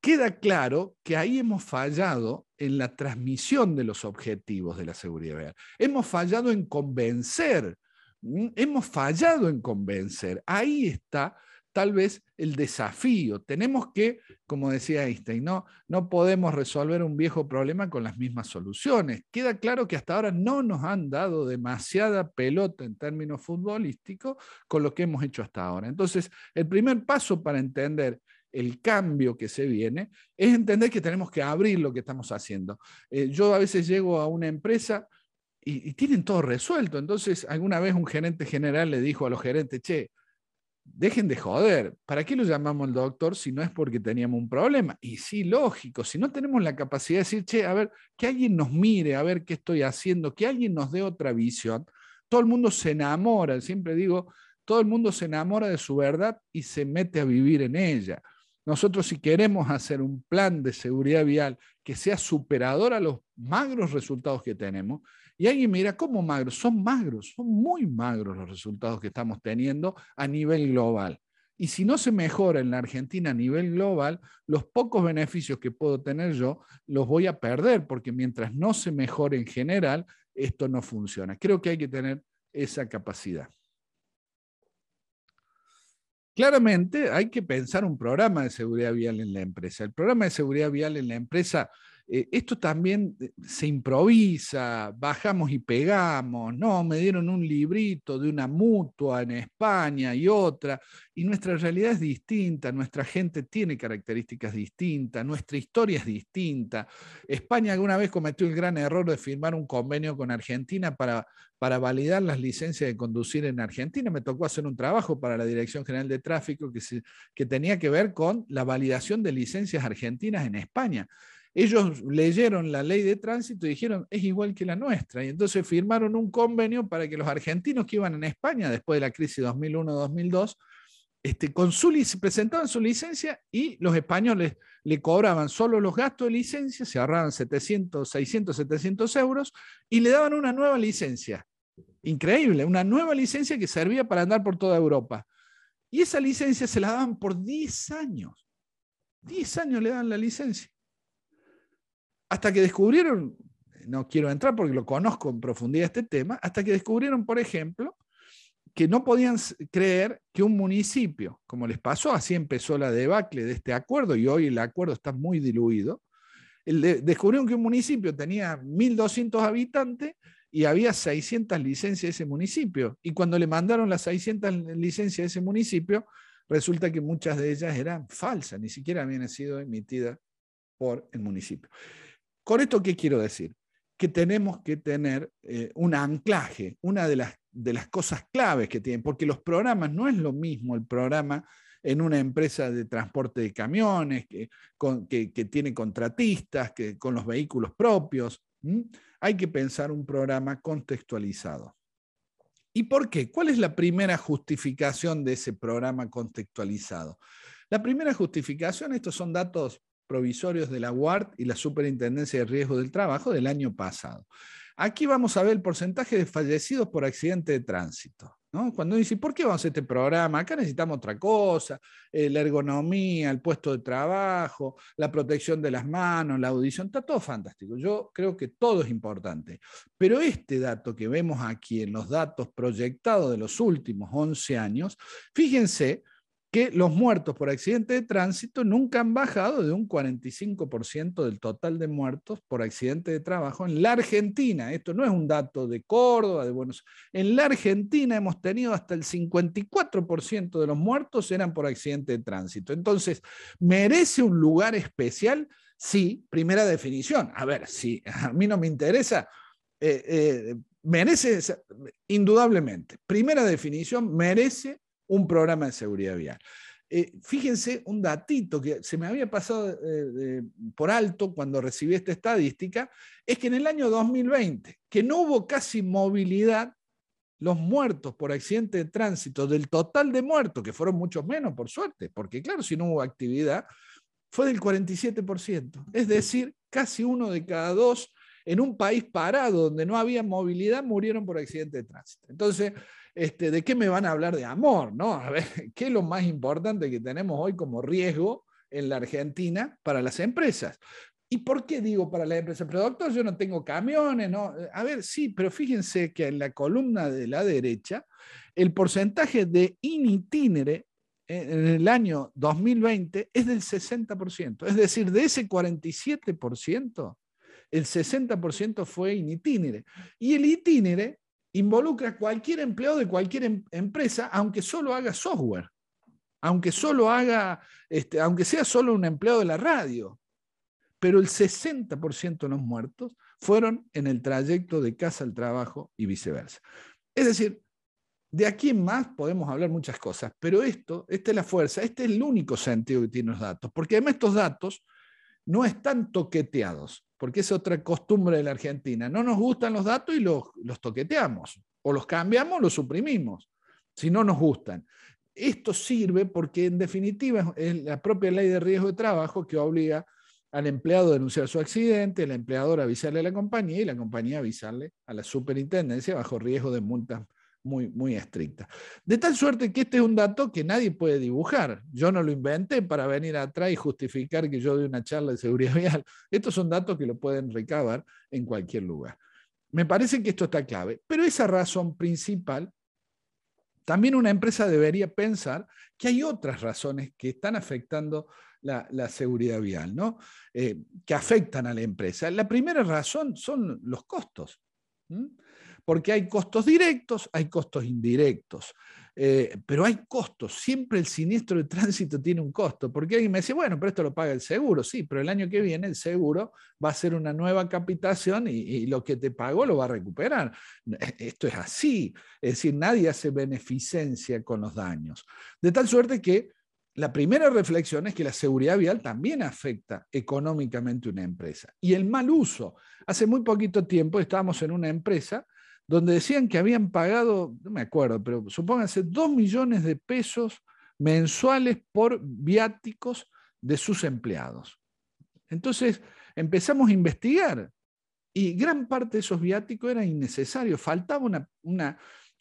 queda claro que ahí hemos fallado en la transmisión de los objetivos de la seguridad vial. Hemos fallado en convencer, hemos fallado en convencer. Ahí está tal vez el desafío. Tenemos que, como decía Einstein, no, no podemos resolver un viejo problema con las mismas soluciones. Queda claro que hasta ahora no nos han dado demasiada pelota en términos futbolísticos con lo que hemos hecho hasta ahora. Entonces, el primer paso para entender el cambio que se viene, es entender que tenemos que abrir lo que estamos haciendo. Eh, yo a veces llego a una empresa y, tienen todo resuelto. Entonces, alguna vez un gerente general le dijo a los gerentes, che, dejen de joder, ¿para qué lo llamamos el doctor si no es porque teníamos un problema? Y sí, lógico, si no tenemos la capacidad de decir, che, a ver, que alguien nos mire, a ver qué estoy haciendo, que alguien nos dé otra visión, todo el mundo se enamora, siempre digo, todo el mundo se enamora de su verdad y se mete a vivir en ella. Nosotros si queremos hacer un plan de seguridad vial que sea superador a los magros resultados que tenemos, y alguien mira, ¿cómo magros? Son magros, son muy magros los resultados que estamos teniendo a nivel global. Y si no se mejora en la Argentina a nivel global, los pocos beneficios que puedo tener yo los voy a perder, porque mientras no se mejore en general, esto no funciona. Creo que hay que tener esa capacidad. Claramente hay que pensar un programa de seguridad vial en la empresa. El programa de seguridad vial en la empresa eh, esto también eh, se improvisa, bajamos y pegamos, no, me dieron un librito de una mutua en España y otra, y nuestra realidad es distinta, nuestra gente tiene características distintas, nuestra historia es distinta. España alguna vez cometió el gran error de firmar un convenio con Argentina para, para validar las licencias de conducir en Argentina. Me tocó hacer un trabajo para la Dirección General de Tráfico que, que tenía que ver con la validación de licencias argentinas en España ellos leyeron la ley de tránsito y dijeron, es igual que la nuestra. Y entonces firmaron un convenio para que los argentinos que iban en España después de la crisis 2001-2002, este, presentaban su licencia y los españoles le cobraban solo los gastos de licencia, se ahorraban 700, 600, 700 euros y le daban una nueva licencia. Increíble, una nueva licencia que servía para andar por toda Europa. Y esa licencia se la daban por 10 años. 10 años le dan la licencia. Hasta que descubrieron, no quiero entrar porque lo conozco en profundidad este tema, hasta que descubrieron, por ejemplo, que no podían creer que un municipio, como les pasó, así empezó la debacle de este acuerdo y hoy el acuerdo está muy diluido, descubrieron que un municipio tenía 1.200 habitantes y había 600 licencias de ese municipio. Y cuando le mandaron las 600 licencias de ese municipio, resulta que muchas de ellas eran falsas, ni siquiera habían sido emitidas por el municipio. ¿Con esto qué quiero decir? Que tenemos que tener eh, un anclaje, una de las, de las cosas claves que tienen, porque los programas no es lo mismo el programa en una empresa de transporte de camiones, que, que, tiene contratistas, que, con los vehículos propios. Hay que pensar un programa contextualizado. ¿Y por qué? ¿Cuál es la primera justificación de ese programa contextualizado? La primera justificación, estos son datos provisorios de la UART y la Superintendencia de Riesgo del Trabajo del año pasado. Aquí vamos a ver el porcentaje de fallecidos por accidente de tránsito. Cuando dice, ¿por qué vamos a este programa? Acá necesitamos otra cosa, eh, la ergonomía, el puesto de trabajo, la protección de las manos, la audición, está todo fantástico. Yo creo que todo es importante. Pero este dato que vemos aquí en los datos proyectados de los últimos 11 años, fíjense que los muertos por accidente de tránsito nunca han bajado de un 45% del total de muertos por accidente de trabajo en la Argentina. Esto no es un dato de Córdoba, de Buenos Aires. En la Argentina hemos tenido hasta el 54% de los muertos eran por accidente de tránsito. Entonces, ¿merece un lugar especial? Sí, primera definición. A ver, si a mí no me interesa, eh, eh, merece, indudablemente, primera definición, merece un programa de seguridad vial. Eh, fíjense un datito que se me había pasado eh, por alto cuando recibí esta estadística, es que en el año 2020, que no hubo casi movilidad, los muertos por accidente de tránsito del total de muertos, que fueron muchos menos por suerte, porque claro, si no hubo actividad, fue del 47%. Es decir, casi uno de cada dos en un país parado donde no había movilidad murieron por accidente de tránsito. Entonces, este, ¿de qué me van a hablar de amor? ¿no? A ver, [LAUGHS] ¿qué es lo más importante que tenemos hoy como riesgo en la Argentina para las empresas? ¿Y por qué digo para las empresas? Pero doctor, yo no tengo camiones, ¿no? A ver, sí, pero fíjense que en la columna de la derecha, el porcentaje de in itinere en el año 2020 es del 60%. Es decir, de ese 47%, el 60% fue in itinere. Y el itinere involucra cualquier empleado de cualquier em-, empresa, aunque solo haga software, aunque solo haga, este, aunque sea solo un empleado de la radio. Pero el 60% de los muertos fueron en el trayecto de casa al trabajo y viceversa. Es decir, de aquí en más podemos hablar muchas cosas, pero esto, esta es la fuerza, este es el único sentido que tienen los datos, porque además estos datos no están toqueteados, porque es otra costumbre de la Argentina. No nos gustan los datos y los, toqueteamos, o los cambiamos o los suprimimos, si no nos gustan. Esto sirve porque en definitiva es la propia ley de riesgo de trabajo que obliga al empleado a denunciar su accidente, el empleador a avisarle a la compañía y la compañía a avisarle a la superintendencia bajo riesgo de multas muy, muy estricta. De tal suerte que este es un dato que nadie puede dibujar. Yo no lo inventé para venir atrás y justificar que yo doy una charla de seguridad vial. Estos son datos que lo pueden recabar en cualquier lugar. Me parece que esto está clave, pero esa razón principal, también una empresa debería pensar que hay otras razones que están afectando la, seguridad vial, ¿no? Eh, que afectan a la empresa. La primera razón son los costos porque hay costos directos, hay costos indirectos, eh, pero hay costos. Siempre el siniestro de tránsito tiene un costo, porque alguien me dice, bueno, pero esto lo paga el seguro, sí, pero el año que viene el seguro va a hacer una nueva capitación y, lo que te pagó lo va a recuperar. Esto es así, es decir, nadie hace beneficencia con los daños. De tal suerte que la primera reflexión es que la seguridad vial también afecta económicamente una empresa. Y el mal uso. Hace muy poquito tiempo estábamos en una empresa donde decían que habían pagado, no me acuerdo, pero supónganse, dos millones de pesos mensuales por viáticos de sus empleados. Entonces empezamos a investigar y gran parte de esos viáticos era innecesario, faltaba una, una,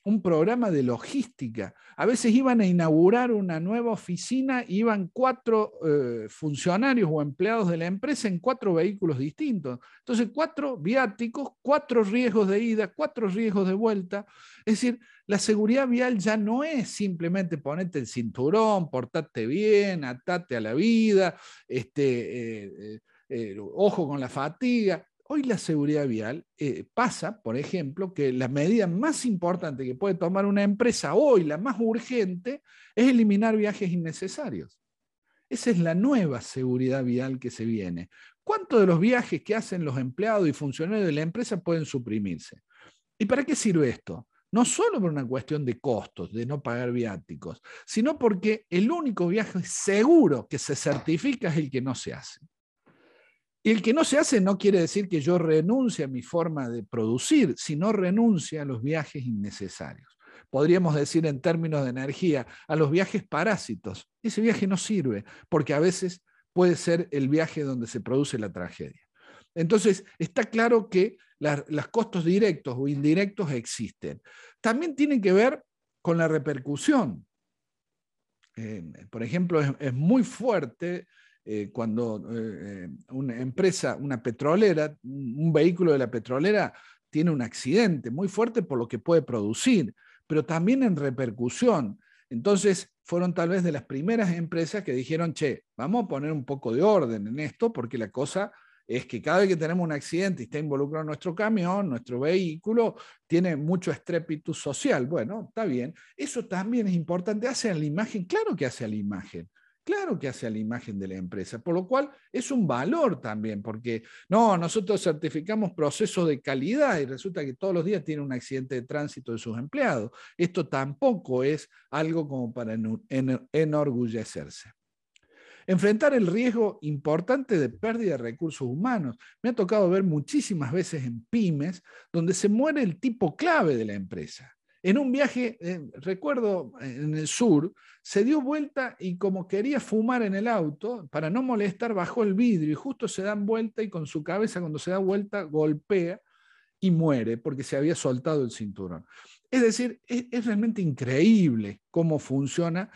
un programa de logística. A veces iban a inaugurar una nueva oficina, iban cuatro eh, funcionarios o empleados de la empresa en cuatro vehículos distintos. Entonces, cuatro viáticos, cuatro riesgos de ida, cuatro riesgos de vuelta. Es decir, la seguridad vial ya no es simplemente ponerte el cinturón, portarte bien, atate a la vida, este, eh, eh, ojo con la fatiga. Hoy la seguridad vial eh, pasa, por ejemplo, que la medida más importante que puede tomar una empresa hoy, la más urgente, es eliminar viajes innecesarios. Esa es la nueva seguridad vial que se viene. ¿Cuántos de los viajes que hacen los empleados y funcionarios de la empresa pueden suprimirse? ¿Y para qué sirve esto? No solo por una cuestión de costos, de no pagar viáticos, sino porque el único viaje seguro que se certifica es el que no se hace. Y el que no se hace no quiere decir que yo renuncie a mi forma de producir, sino renuncia a los viajes innecesarios. Podríamos decir en términos de energía, a los viajes parásitos. Ese viaje no sirve, porque a veces puede ser el viaje donde se produce la tragedia. Entonces, está claro que los costos directos o indirectos existen. También tienen que ver con la repercusión. Eh, por ejemplo, es muy fuerte eh, cuando eh, una empresa, una petrolera, un vehículo de la petrolera tiene un accidente muy fuerte por lo que puede producir, pero también en repercusión. Entonces, fueron tal vez de las primeras empresas que dijeron, che, vamos a poner un poco de orden en esto, porque la cosa es que cada vez que tenemos un accidente y está involucrado nuestro camión, nuestro vehículo, tiene mucho estrépito social. Bueno, está bien. Eso también es importante. Hace a la imagen, claro que hace a la imagen. Claro que hace a la imagen de la empresa, por lo cual es un valor también, porque no, nosotros certificamos procesos de calidad y resulta que todos los días tiene un accidente de tránsito de sus empleados. Esto tampoco es algo como para enorgullecerse. Enfrentar el riesgo importante de pérdida de recursos humanos. Me ha tocado ver muchísimas veces en pymes donde se muere el tipo clave de la empresa. En un viaje, eh, recuerdo en el sur, se dio vuelta y como quería fumar en el auto, para no molestar, bajó el vidrio y justo se dan vuelta y con su cabeza cuando se da vuelta golpea y muere porque se había soltado el cinturón. Es decir, es, realmente increíble cómo funciona.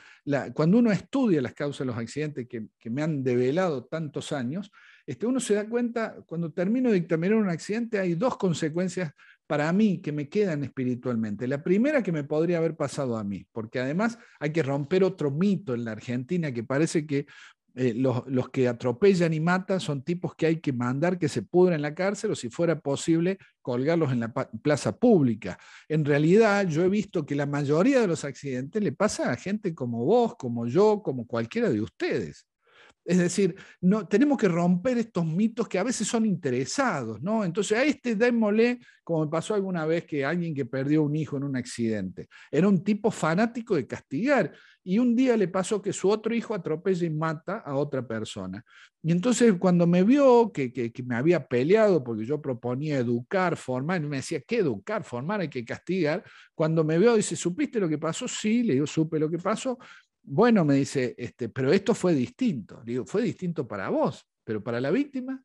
Cuando uno estudia las causas de los accidentes que, que me han develado tantos años, este, uno se da cuenta, cuando termino de dictaminar un accidente, hay dos consecuencias para mí que me quedan espiritualmente. La primera que me podría haber pasado a mí, porque además hay que romper otro mito en la Argentina que parece que eh, los, los, que atropellan y matan son tipos que hay que mandar que se pudran en la cárcel o si fuera posible colgarlos en la plaza pública. En realidad yo he visto que la mayoría de los accidentes le pasa a gente como vos, como yo, como cualquiera de ustedes. Es decir, no, tenemos que romper estos mitos que a veces son interesados, ¿no? Entonces, a este démosle, como me pasó alguna vez que alguien que perdió un hijo en un accidente, era un tipo fanático de castigar, y un día le pasó que su otro hijo atropella y mata a otra persona. Y entonces, cuando me vio que, que, me había peleado porque yo proponía educar, formar, y me decía, ¿qué educar, formar? Hay que castigar. Cuando me vio, dice, ¿supiste lo que pasó? Sí, le digo, supe lo que pasó bueno, me dice, este, pero esto fue distinto. Digo, fue distinto para vos, pero para la víctima.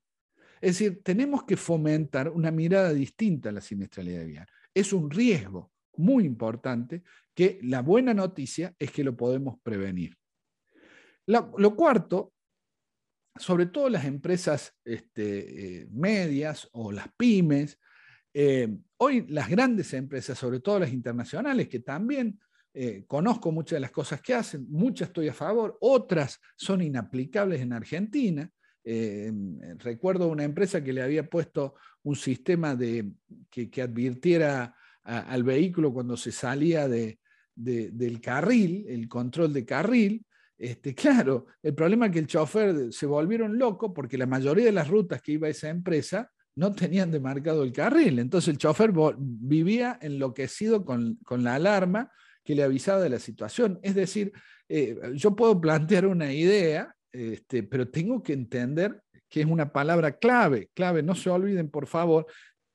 Es decir, tenemos que fomentar una mirada distinta a la siniestralidad vial. Es un riesgo muy importante que la buena noticia es que lo podemos prevenir. lo cuarto, sobre todo las empresas este, eh, medias o las pymes, eh, hoy las grandes empresas, sobre todo las internacionales, que también eh, conozco muchas de las cosas que hacen, muchas estoy a favor, otras son inaplicables en Argentina. Eh, recuerdo una empresa que le había puesto un sistema de, que, advirtiera al vehículo cuando se salía de, del carril, el control de carril. Este, claro, el problema es que el chofer se volvieron locos porque la mayoría de las rutas que iba esa empresa no tenían demarcado el carril. Entonces el chofer vivía enloquecido con, con la alarma que le avisaba de la situación. Es decir, eh, yo puedo plantear una idea, este, pero tengo que entender que es una palabra clave, clave, no se olviden, por favor,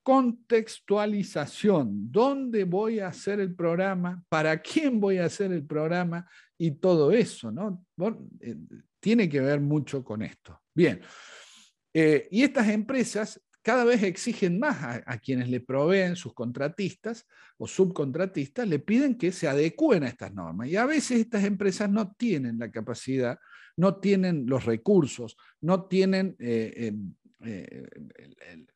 contextualización, dónde voy a hacer el programa, para quién voy a hacer el programa y todo eso, ¿no? Eh, tiene que ver mucho con esto. Bien, eh, y estas empresas cada vez exigen más a, quienes le proveen sus contratistas o subcontratistas, le piden que se adecúen a estas normas. Y a veces estas empresas no tienen la capacidad, no tienen los recursos, no tienen eh, em, eh,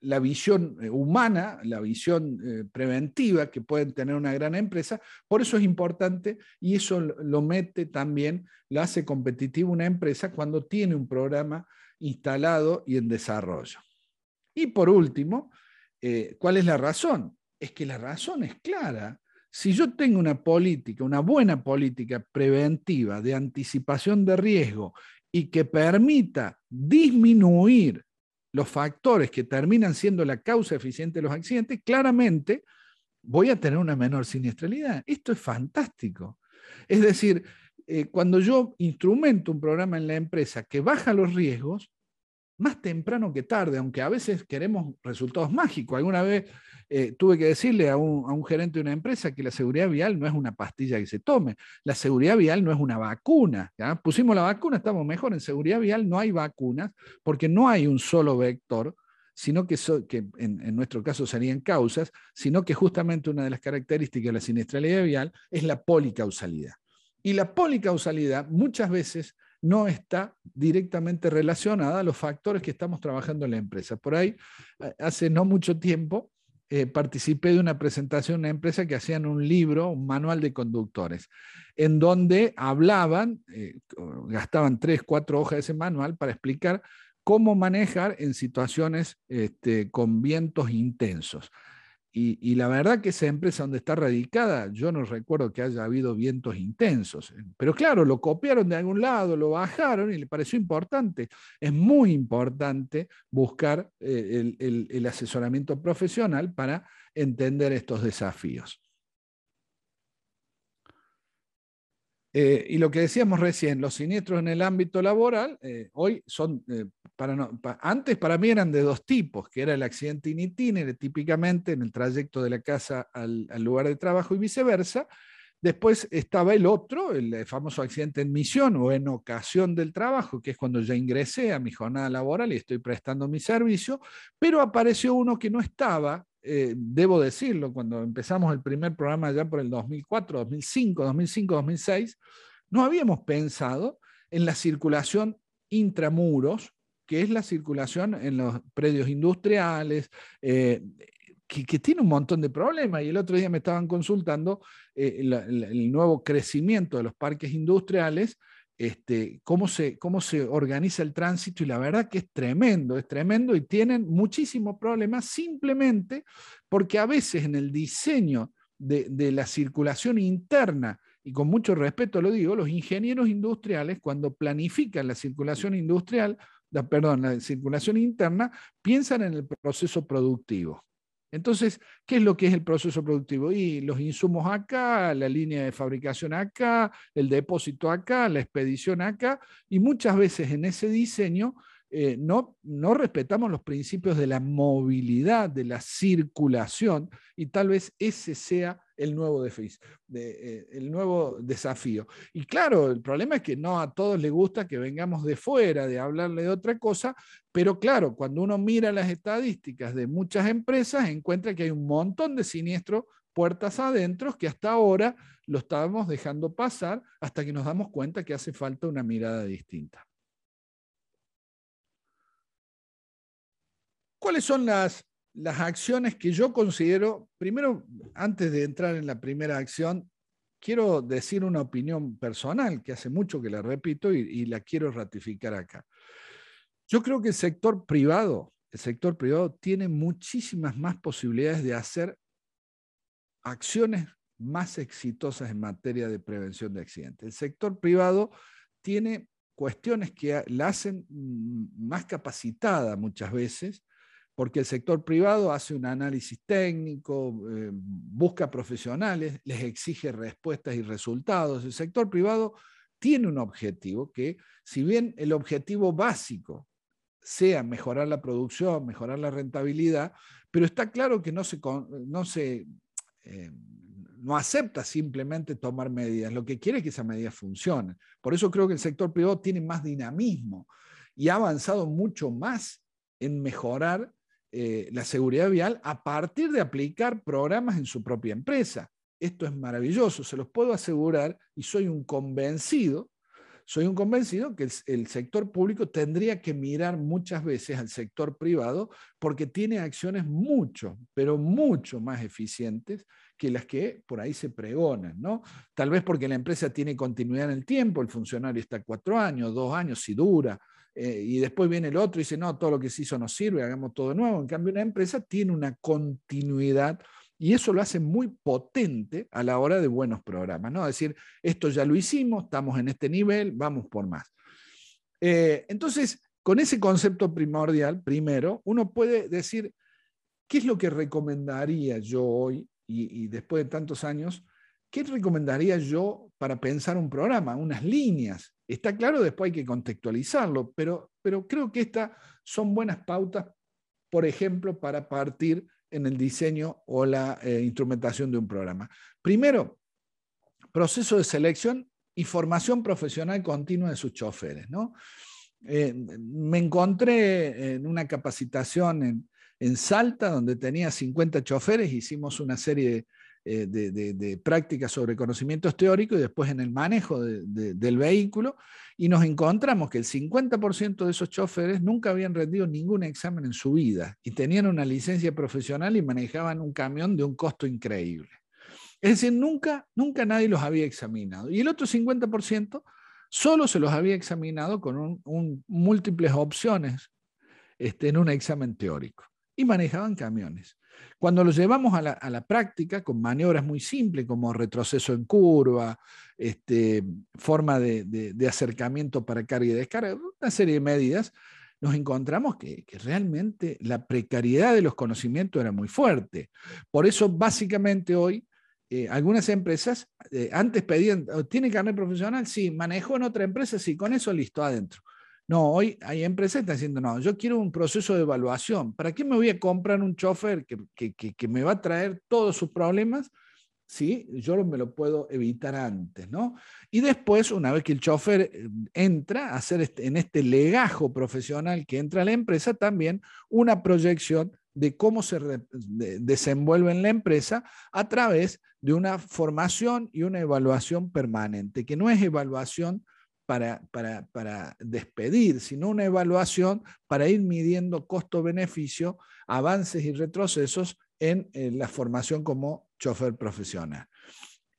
la visión humana, la visión eh, preventiva que pueden tener una gran empresa. Por eso es importante y eso lo mete también, lo hace competitivo una empresa cuando tiene un programa instalado y en desarrollo. Y por último, eh, ¿cuál es la razón? Es que la razón es clara. Si yo tengo una política, una buena política preventiva de anticipación de riesgo y que permita disminuir los factores que terminan siendo la causa eficiente de los accidentes, claramente voy a tener una menor siniestralidad. Esto es fantástico. Es decir, eh, cuando yo instrumento un programa en la empresa que baja los riesgos, más temprano que tarde, aunque a veces queremos resultados mágicos. Alguna vez eh, tuve que decirle a un, gerente de una empresa que la seguridad vial no es una pastilla que se tome, la seguridad vial no es una vacuna. Pusimos la vacuna, estamos mejor. En seguridad vial no hay vacunas porque no hay un solo vector sino que, que en, en, nuestro caso serían causas, sino que justamente una de las características de la siniestralidad vial es la policausalidad. Y la policausalidad muchas veces no está directamente relacionada a los factores que estamos trabajando en la empresa. Por ahí, hace no mucho tiempo, eh, participé de una presentación en una empresa que hacían un libro, un manual de conductores, en donde hablaban, eh, gastaban tres, cuatro hojas de ese manual para explicar cómo manejar en situaciones este, con vientos intensos. Y, la verdad que esa empresa donde está radicada, yo no recuerdo que haya habido vientos intensos. Pero claro, lo copiaron de algún lado, lo bajaron y le pareció importante. Es muy importante buscar eh, el asesoramiento profesional para entender estos desafíos. Eh, y lo que decíamos recién, los siniestros en el ámbito laboral, eh, hoy son, eh, para antes para mí eran de dos tipos, que era el accidente in itinere, típicamente en el trayecto de la casa al, lugar de trabajo y viceversa. Después estaba el otro, el famoso accidente en misión o en ocasión del trabajo, que es cuando ya ingresé a mi jornada laboral y estoy prestando mi servicio, pero apareció uno que no estaba eh, debo decirlo, cuando empezamos el primer programa ya por el 2004, 2005, 2005, 2006, no habíamos pensado en la circulación intramuros, que es la circulación en los predios industriales, eh, que, tiene un montón de problemas. Y el otro día me estaban consultando eh, el nuevo crecimiento de los parques industriales, este, cómo, se, cómo se organiza el tránsito y la verdad que es tremendo, es tremendo y tienen muchísimos problemas simplemente porque a veces en el diseño de, de la circulación interna y con mucho respeto lo digo, los ingenieros industriales cuando planifican la circulación industrial, perdón, la circulación interna, piensan en el proceso productivo. Entonces, ¿qué es lo que es el proceso productivo? Y los insumos acá, la línea de fabricación acá, el depósito acá, la expedición acá, y muchas veces en ese diseño eh, no, no respetamos los principios de la movilidad, de la circulación, y tal vez ese sea el nuevo, eh, el nuevo desafío. Y claro, el problema es que no a todos les gusta que vengamos de fuera, de hablarle de otra cosa, pero claro, cuando uno mira las estadísticas de muchas empresas, encuentra que hay un montón de siniestros puertas adentro que hasta ahora lo estábamos dejando pasar hasta que nos damos cuenta que hace falta una mirada distinta. ¿Cuáles son las, las acciones que yo considero, primero, antes de entrar en la primera acción, quiero decir una opinión personal, que hace mucho que la repito y, la quiero ratificar acá. Yo creo que el sector privado, el sector privado tiene muchísimas más posibilidades de hacer acciones más exitosas en materia de prevención de accidentes. El sector privado tiene cuestiones que la hacen más capacitada muchas veces porque el sector privado hace un análisis técnico, eh, busca profesionales, les exige respuestas y resultados. El sector privado tiene un objetivo que, si bien el objetivo básico sea mejorar la producción, mejorar la rentabilidad, pero está claro que no se, no se eh, no acepta simplemente tomar medidas, lo que quiere es que esas medidas funcionen. Por eso creo que el sector privado tiene más dinamismo y ha avanzado mucho más en mejorar eh, la seguridad vial a partir de aplicar programas en su propia empresa. Esto es maravilloso, se los puedo asegurar y soy un convencido, soy un convencido que el, sector público tendría que mirar muchas veces al sector privado porque tiene acciones mucho, pero mucho más eficientes que las que por ahí se pregonan, ¿no? Tal vez porque la empresa tiene continuidad en el tiempo, el funcionario está cuatro años, dos años, si dura, eh, y después viene el otro y dice, no, todo lo que se hizo no sirve, hagamos todo de nuevo. En cambio, una empresa tiene una continuidad y eso lo hace muy potente a la hora de buenos programas, ¿no? Es decir, esto ya lo hicimos, estamos en este nivel, vamos por más. Eh, entonces, con ese concepto primordial, primero, uno puede decir, ¿qué es lo que recomendaría yo hoy y después de tantos años? ¿Qué recomendaría yo para pensar un programa, unas líneas? Está claro, después hay que contextualizarlo, pero, pero creo que estas son buenas pautas, por ejemplo, para partir en el diseño o la eh, instrumentación de un programa. Primero, proceso de selección y formación profesional continua de sus choferes. ¿no? Eh, me encontré en una capacitación en, en Salta, donde tenía 50 choferes, hicimos una serie de eh, de, prácticas sobre conocimientos teóricos y después en el manejo del vehículo, y nos encontramos que el 50% de esos choferes nunca habían rendido ningún examen en su vida y tenían una licencia profesional y manejaban un camión de un costo increíble. Es decir, nunca, nunca nadie los había examinado. Y el otro 50% solo se los había examinado con múltiples opciones este, en un examen teórico y manejaban camiones. Cuando lo llevamos a la, práctica, con maniobras muy simples como retroceso en curva, este, forma de, acercamiento para carga y descarga, una serie de medidas, nos encontramos que, realmente la precariedad de los conocimientos era muy fuerte. Por eso, básicamente hoy, eh, algunas empresas eh, antes pedían, ¿tiene carnet profesional? Sí, manejó en otra empresa, sí, con eso listo adentro. No, hoy hay empresas que están diciendo, no, yo quiero un proceso de evaluación. ¿Para qué me voy a comprar un chofer que, me va a traer todos sus problemas? Sí, yo me lo puedo evitar antes, ¿no? Y después, una vez que el chofer eh, entra a hacer este, en este legajo profesional que entra a la empresa, también una proyección de cómo se desenvuelve en la empresa a través de una formación y una evaluación permanente, que no es evaluación para, para, despedir, sino una evaluación para ir midiendo costo-beneficio, avances y retrocesos en la formación como chofer profesional.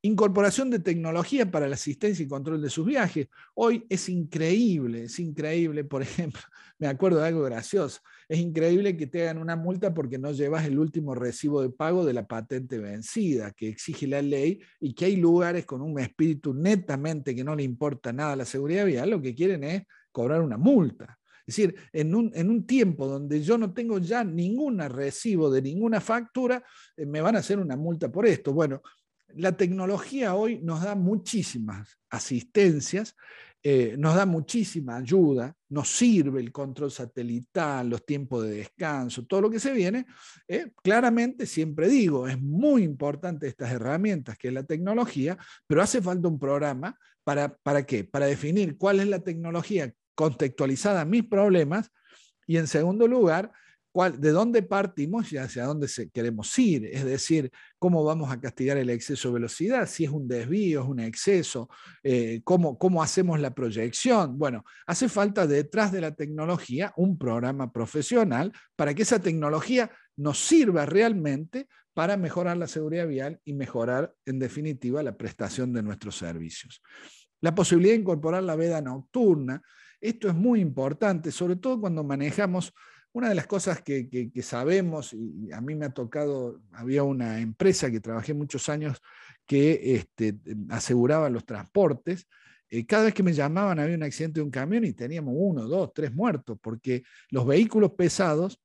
Incorporación de tecnología para la asistencia y control de sus viajes. Hoy es increíble, es increíble, por [LAUGHS] ejemplo, me acuerdo de algo gracioso, es increíble que te hagan una multa porque no llevas el último recibo de pago de la patente vencida que exige la ley y que hay lugares con un espíritu netamente que no le importa nada la seguridad vial, lo que quieren es cobrar una multa. Es decir, en un, en un, tiempo donde yo no tengo ya ningún recibo de ninguna factura, eh, me van a hacer una multa por esto. Bueno, la tecnología hoy nos da muchísimas asistencias, eh, nos da muchísima ayuda, nos sirve el control satelital, los tiempos de descanso, todo lo que se viene. Eh, claramente, siempre digo, es muy importante estas herramientas que es la tecnología, pero hace falta un programa para, ¿para qué? Para definir cuál es la tecnología contextualizada a mis problemas y en segundo lugar, de dónde partimos y hacia dónde queremos ir. Es decir, cómo vamos a castigar el exceso de velocidad, si es un desvío, es un exceso, eh, cómo, cómo hacemos la proyección. Bueno, hace falta detrás de la tecnología un programa profesional para que esa tecnología nos sirva realmente para mejorar la seguridad vial y mejorar, en definitiva, la prestación de nuestros servicios. La posibilidad de incorporar la veda nocturna, esto es muy importante, sobre todo cuando manejamos una de las cosas que, sabemos, y a mí me ha tocado, había una empresa que trabajé muchos años que este, aseguraba los transportes, eh, cada vez que me llamaban había un accidente de un camión y teníamos uno, dos, tres muertos, porque los vehículos pesados,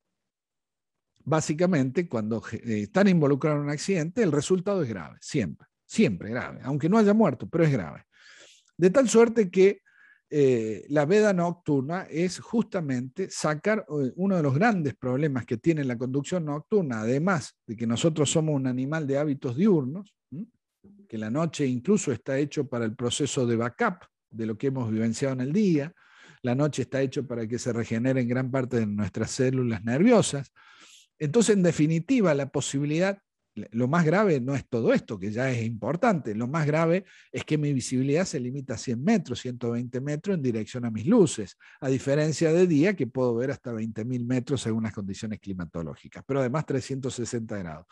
básicamente, cuando eh, están involucrados en un accidente, el resultado es grave, siempre, siempre grave, aunque no haya muerto, pero es grave. De tal suerte que eh, la veda nocturna es justamente sacar eh, uno de los grandes problemas que tiene la conducción nocturna, además de que nosotros somos un animal de hábitos diurnos, que la noche incluso está hecho para el proceso de backup de lo que hemos vivenciado en el día, la noche está hecho para que se regeneren gran parte de nuestras células nerviosas. Entonces, en definitiva, la posibilidad lo más grave no es todo esto, que ya es importante, lo más grave es que mi visibilidad se limita a 100 metros, 120 metros en dirección a mis luces, a diferencia de día que puedo ver hasta 20.000 metros según las condiciones climatológicas, pero además 360 grados.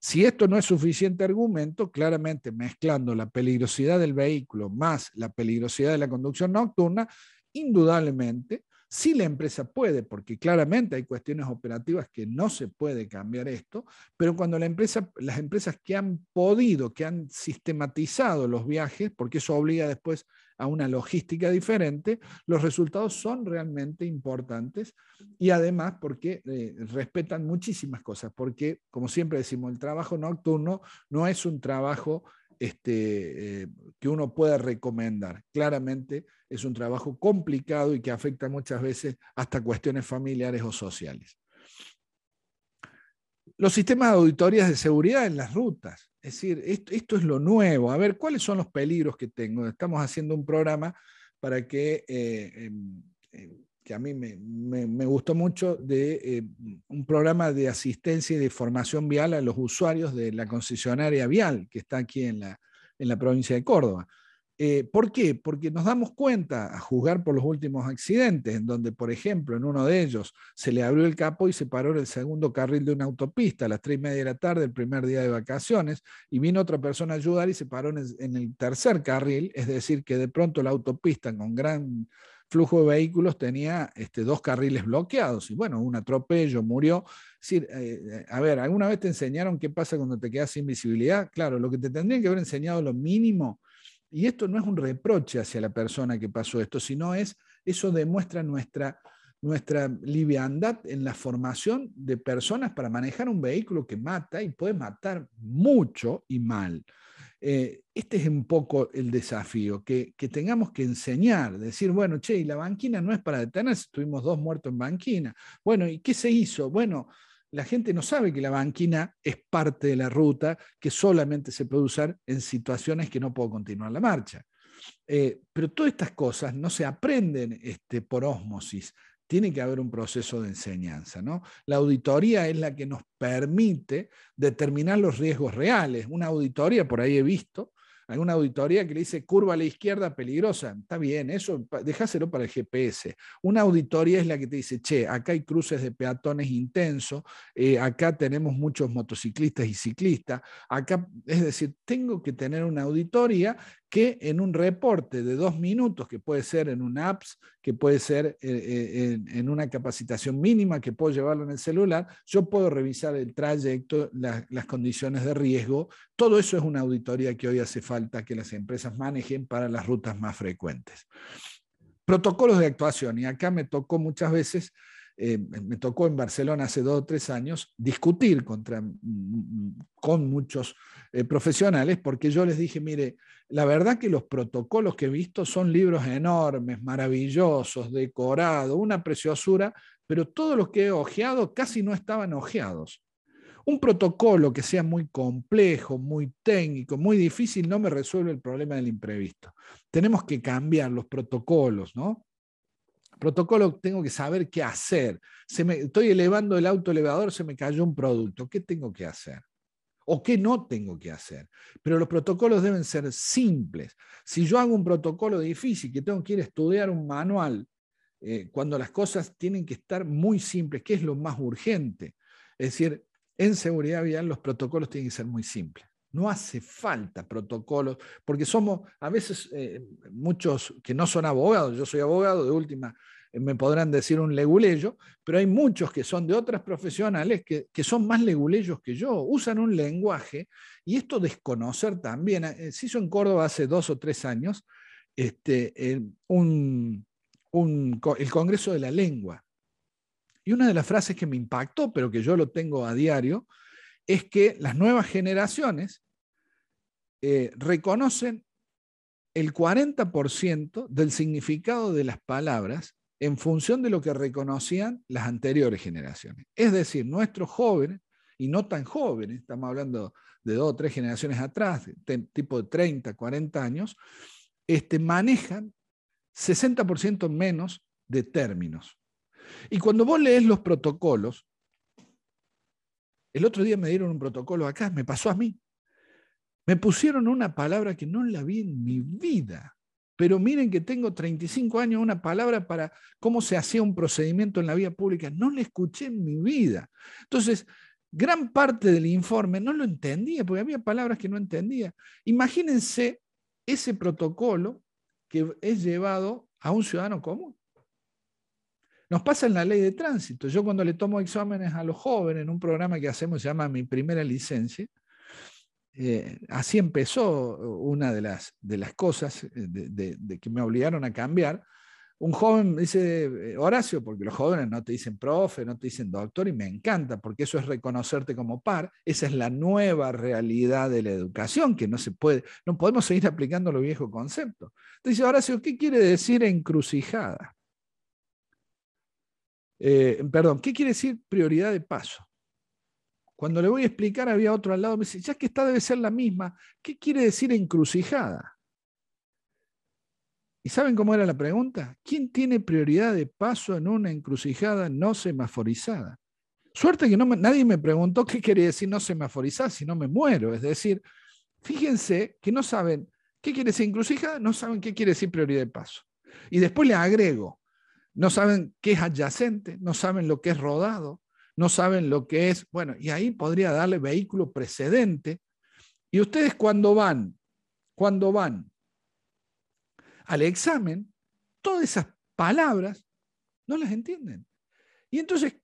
Si esto no es suficiente argumento, claramente mezclando la peligrosidad del vehículo más la peligrosidad de la conducción nocturna, indudablemente si la empresa puede, porque claramente hay cuestiones operativas que no se puede cambiar esto, pero cuando la empresa, las empresas que han podido, que han sistematizado los viajes, porque eso obliga después a una logística diferente, los resultados son realmente importantes y además porque eh, respetan muchísimas cosas, porque como siempre decimos, el trabajo nocturno no es un trabajo este, eh, que uno pueda recomendar. Claramente es un trabajo complicado y que afecta muchas veces hasta cuestiones familiares o sociales. Los sistemas de auditorías de seguridad en las rutas. Es decir, esto, es lo nuevo. A ver, ¿cuáles son los peligros que tengo? Estamos haciendo un programa para que, eh, em, em, que a mí me, gustó mucho, de eh, un programa de asistencia y de formación vial a los usuarios de la concesionaria vial que está aquí en la, en la provincia de Córdoba. Eh, ¿Por qué? Porque nos damos cuenta, a juzgar por los últimos accidentes, en donde, por ejemplo, en uno de ellos se le abrió el capo y se paró en el segundo carril de una autopista a las tres y media de la tarde, el primer día de vacaciones, y vino otra persona a ayudar y se paró en el, tercer carril, es decir, que de pronto la autopista con gran flujo de vehículos tenía este, dos carriles bloqueados, y bueno, un atropello, murió. Eh, eh, a ver, ¿alguna vez te enseñaron qué pasa cuando te quedas sin visibilidad? Claro, lo que te tendrían que haber enseñado lo mínimo y esto no es un reproche hacia la persona que pasó esto, sino es, eso demuestra nuestra, nuestra liviandad en la formación de personas para manejar un vehículo que mata y puede matar mucho y mal. Eh, este es un poco el desafío, que, que, tengamos que enseñar, decir, bueno, che, y la banquina no es para detenerse, tuvimos dos muertos en banquina. Bueno, ¿y qué se hizo? Bueno, la gente no sabe que la banquina es parte de la ruta, que solamente se puede usar en situaciones que no puedo continuar la marcha. Eh, pero todas estas cosas no se aprenden este, por ósmosis, tiene que haber un proceso de enseñanza. ¿no? La auditoría es la que nos permite determinar los riesgos reales. Una auditoría, por ahí he visto, alguna auditoría que le dice curva a la izquierda peligrosa. Está bien, eso dejáselo para el GPS. Una auditoría es la que te dice, che, acá hay cruces de peatones intensos, eh, acá tenemos muchos motociclistas y ciclistas, acá, es decir, tengo que tener una auditoría que en un reporte de dos minutos, que puede ser en un apps, que puede ser eh, eh, en, una capacitación mínima, que puedo llevarlo en el celular, yo puedo revisar el trayecto, las condiciones de riesgo. Todo eso es una auditoría que hoy hace falta que las empresas manejen para las rutas más frecuentes. Protocolos de actuación, y acá me tocó muchas veces eh, me tocó en Barcelona hace dos o tres años discutir contra, mm, mm, con muchos profesionales porque yo les dije, mire, la verdad que los protocolos que he visto son libros enormes, maravillosos, decorados, una preciosura, pero todos los que he ojeado casi no estaban ojeados. Un protocolo que sea muy complejo, muy técnico, muy difícil, no me resuelve el problema del imprevisto. Tenemos que cambiar los protocolos, ¿no? Protocolo, tengo que saber qué hacer. Se me, estoy elevando el auto elevador, se me cayó un producto. ¿Qué tengo que hacer? o qué no tengo que hacer. Pero los protocolos deben ser simples. Si yo hago un protocolo difícil, que tengo que ir a estudiar un manual, eh, cuando las cosas tienen que estar muy simples, ¿qué es lo más urgente? Es decir, en seguridad vial los protocolos tienen que ser muy simples. No hace falta protocolos, porque somos a veces eh, muchos que no son abogados, yo soy abogado de última, eh, me podrán decir un leguleyo, pero hay muchos que son de otras profesionales que, son más leguleyos que yo, usan un lenguaje y esto desconocer también. Eh, se hizo en Córdoba hace dos o tres años este, el, el Congreso de la Lengua. Y una de las frases que me impactó, pero que yo lo tengo a diario, es que las nuevas generaciones eh, reconocen el 40% del significado de las palabras en función de lo que reconocían las anteriores generaciones. Es decir, nuestros jóvenes, y no tan jóvenes, estamos hablando de dos o tres generaciones atrás, tipo de 30, 40 años, este, manejan 60% menos de términos. Y cuando vos lees los protocolos, el otro día me dieron un protocolo acá, me pasó a mí. Me pusieron una palabra que no la vi en mi vida. Pero miren que tengo 35 años, una palabra para cómo se hacía un procedimiento en la vía pública. No la escuché en mi vida. Entonces, gran parte del informe no lo entendía, porque había palabras que no entendía. Imagínense ese protocolo que es llevado a un ciudadano común. Nos pasa en la ley de tránsito. Yo cuando le tomo exámenes a los jóvenes en un programa que hacemos se llama Mi Primera Licencia, eh, así empezó una de las, de las cosas eh, de, que me obligaron a cambiar. Un joven dice, eh, Horacio, porque los jóvenes no te dicen profe, no te dicen doctor, y me encanta, porque eso es reconocerte como par. Esa es la nueva realidad de la educación, que no se puede, no podemos seguir aplicando los viejos conceptos. Dice, Horacio, ¿qué quiere decir encrucijada? perdón, ¿qué quiere decir prioridad de paso? Cuando le voy a explicar, había otro al lado, me dice, ya que esta debe ser la misma, ¿qué quiere decir encrucijada? ¿Y saben cómo era la pregunta? ¿Quién tiene prioridad de paso en una encrucijada no semaforizada? Suerte que no nadie me preguntó qué quiere decir no semaforizada, si no me muero. Es decir, fíjense que no saben qué quiere decir encrucijada, no saben qué quiere decir prioridad de paso. Y después le agrego, no saben qué es adyacente, no saben lo que es rodado, no saben lo que es, bueno, y ahí podría darle vehículo precedente. Y ustedes cuando van, cuando van al examen, todas esas palabras no las entienden. Y entonces,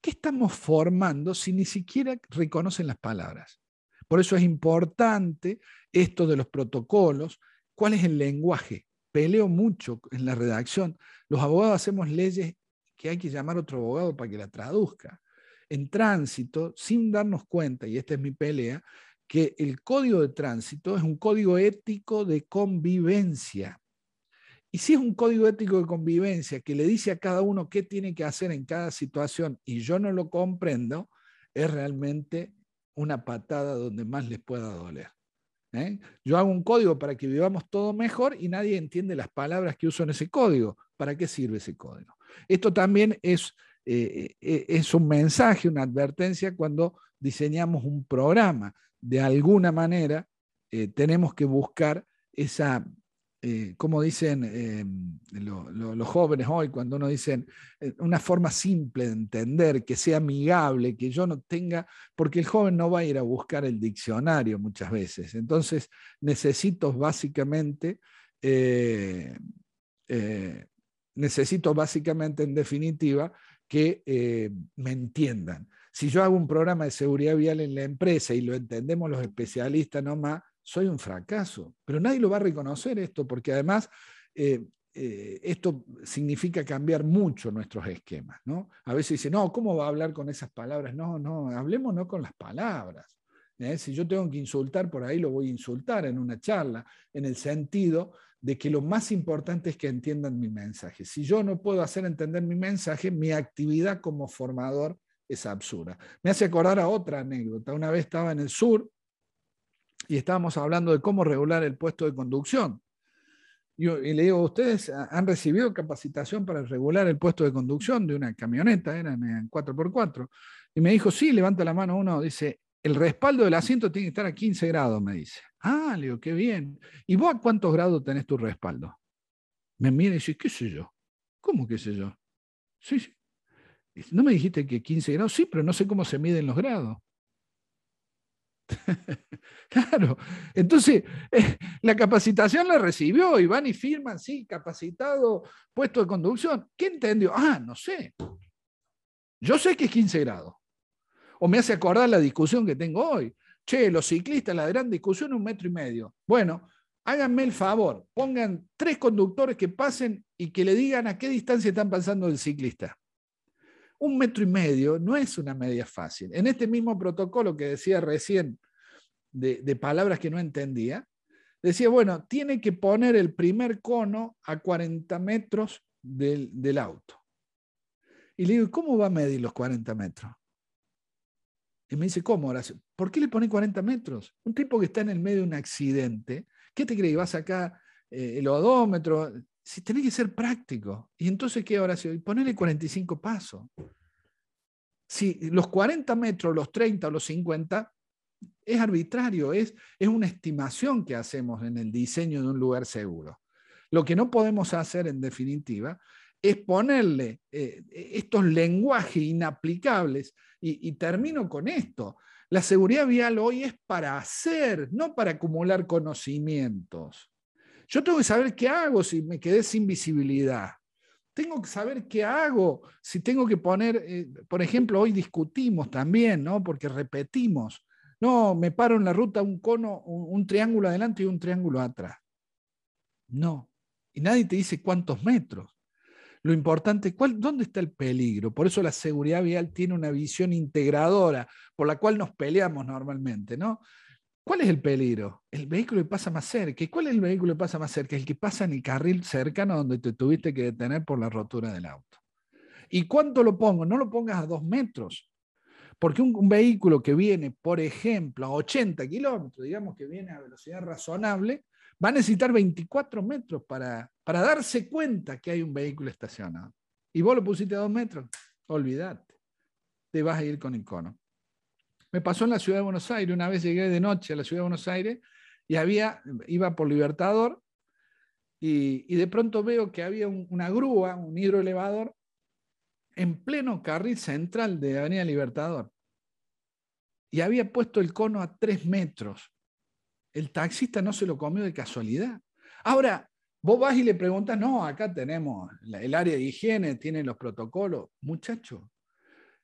¿qué estamos formando si ni siquiera reconocen las palabras? Por eso es importante esto de los protocolos, cuál es el lenguaje. Peleo mucho en la redacción. Los abogados hacemos leyes que hay que llamar a otro abogado para que la traduzca en tránsito sin darnos cuenta, y esta es mi pelea, que el código de tránsito es un código ético de convivencia. Y si es un código ético de convivencia que le dice a cada uno qué tiene que hacer en cada situación y yo no lo comprendo, es realmente una patada donde más les pueda doler. ¿eh? Yo hago un código para que vivamos todo mejor y nadie entiende las palabras que uso en ese código. ¿Para qué sirve ese código? Esto también es eh, eh, es un mensaje, una advertencia cuando diseñamos un programa. De alguna manera, eh, tenemos que buscar esa, como dicen los jóvenes hoy, cuando uno dicen una forma simple de entender, que sea amigable, que yo no tenga, porque el joven no va a ir a buscar el diccionario muchas veces. Entonces, necesito básicamente, necesito básicamente, en definitiva, que me entiendan. Si yo hago un programa de seguridad vial en la empresa y lo entendemos los especialistas nomás, soy un fracaso. Pero nadie lo va a reconocer esto, porque además eh, eh, esto significa cambiar mucho nuestros esquemas. ¿no? A veces dicen, no, ¿cómo va a hablar con esas palabras? No, no, hablemos no con las palabras. ¿eh? Si yo tengo que insultar por ahí, lo voy a insultar en una charla, en el sentido de que lo más importante es que entiendan mi mensaje. Si yo no puedo hacer entender mi mensaje, mi actividad como formador es absurda. Me hace acordar a otra anécdota. Una vez estaba en el sur y estábamos hablando de cómo regular el puesto de conducción. Y, le digo, ¿ustedes han recibido capacitación para regular el puesto de conducción de una camioneta? Eran en 4x4. Y me dijo, sí, levanta la mano uno, dice, el respaldo del asiento tiene que estar a 15 grados, me dice. Ah, le digo, qué bien. ¿Y vos a cuántos grados tenés tu respaldo? Me mira y dice, ¿qué sé yo? ¿Cómo qué sé yo? Sí, sí. ¿No me dijiste que 15 grados? Sí, pero no sé cómo se miden los grados. [LAUGHS] claro. Entonces, eh, la capacitación la recibió y van y firman, sí, capacitado, puesto de conducción. ¿Qué entendió? Ah, no sé. Yo sé que es 15 grados. O me hace acordar la discusión que tengo hoy. Che, los ciclistas, la gran discusión, un metro y medio. Bueno, háganme el favor, pongan tres conductores que pasen y que le digan a qué distancia están pasando el ciclista un metro y medio no es una media fácil. En este mismo protocolo que decía recién de, palabras que no entendía, decía, bueno, tiene que poner el primer cono a 40 metros del, auto. Y le digo, ¿cómo va a medir los 40 metros? Y me dice, ¿cómo, Horacio? ¿Por qué le pone 40 metros? Un tipo que está en el medio de un accidente, ¿qué te cree? que ¿Va a sacar eh, el odómetro? Si tiene que ser práctico. ¿Y entonces qué oración? Ponerle 45 pasos. Si los 40 metros, los 30 o los 50, es arbitrario, es, es una estimación que hacemos en el diseño de un lugar seguro. Lo que no podemos hacer, en definitiva, es ponerle eh, estos lenguajes inaplicables. Y, termino con esto. La seguridad vial hoy es para hacer, no para acumular conocimientos. Yo tengo que saber qué hago si me quedé sin visibilidad. Tengo que saber qué hago si tengo que poner, eh, por ejemplo, hoy discutimos también, ¿no? Porque repetimos. No, me paro en la ruta un cono, un, triángulo adelante y un triángulo atrás. No. Y nadie te dice cuántos metros. Lo importante es dónde está el peligro. Por eso la seguridad vial tiene una visión integradora por la cual nos peleamos normalmente, ¿no? ¿Cuál es el peligro? El vehículo que pasa más cerca. ¿Y cuál es el vehículo que pasa más cerca? El que pasa en el carril cercano donde te tuviste que detener por la rotura del auto. ¿Y cuánto lo pongo? No lo pongas a dos metros. Porque un, vehículo que viene, por ejemplo, a 80 kilómetros, digamos que viene a velocidad razonable, va a necesitar 24 metros para, para darse cuenta que hay un vehículo estacionado. Y vos lo pusiste a dos metros, olvídate. Te vas a ir con el cono. Me pasó en la ciudad de Buenos Aires, una vez llegué de noche a la ciudad de Buenos Aires y había, iba por Libertador y, de pronto veo que había una grúa, un hidroelevador, en pleno carril central de Avenida Libertador. Y había puesto el cono a tres metros. El taxista no se lo comió de casualidad. Ahora, vos vas y le preguntas, no, acá tenemos el área de higiene, tiene los protocolos. Muchacho,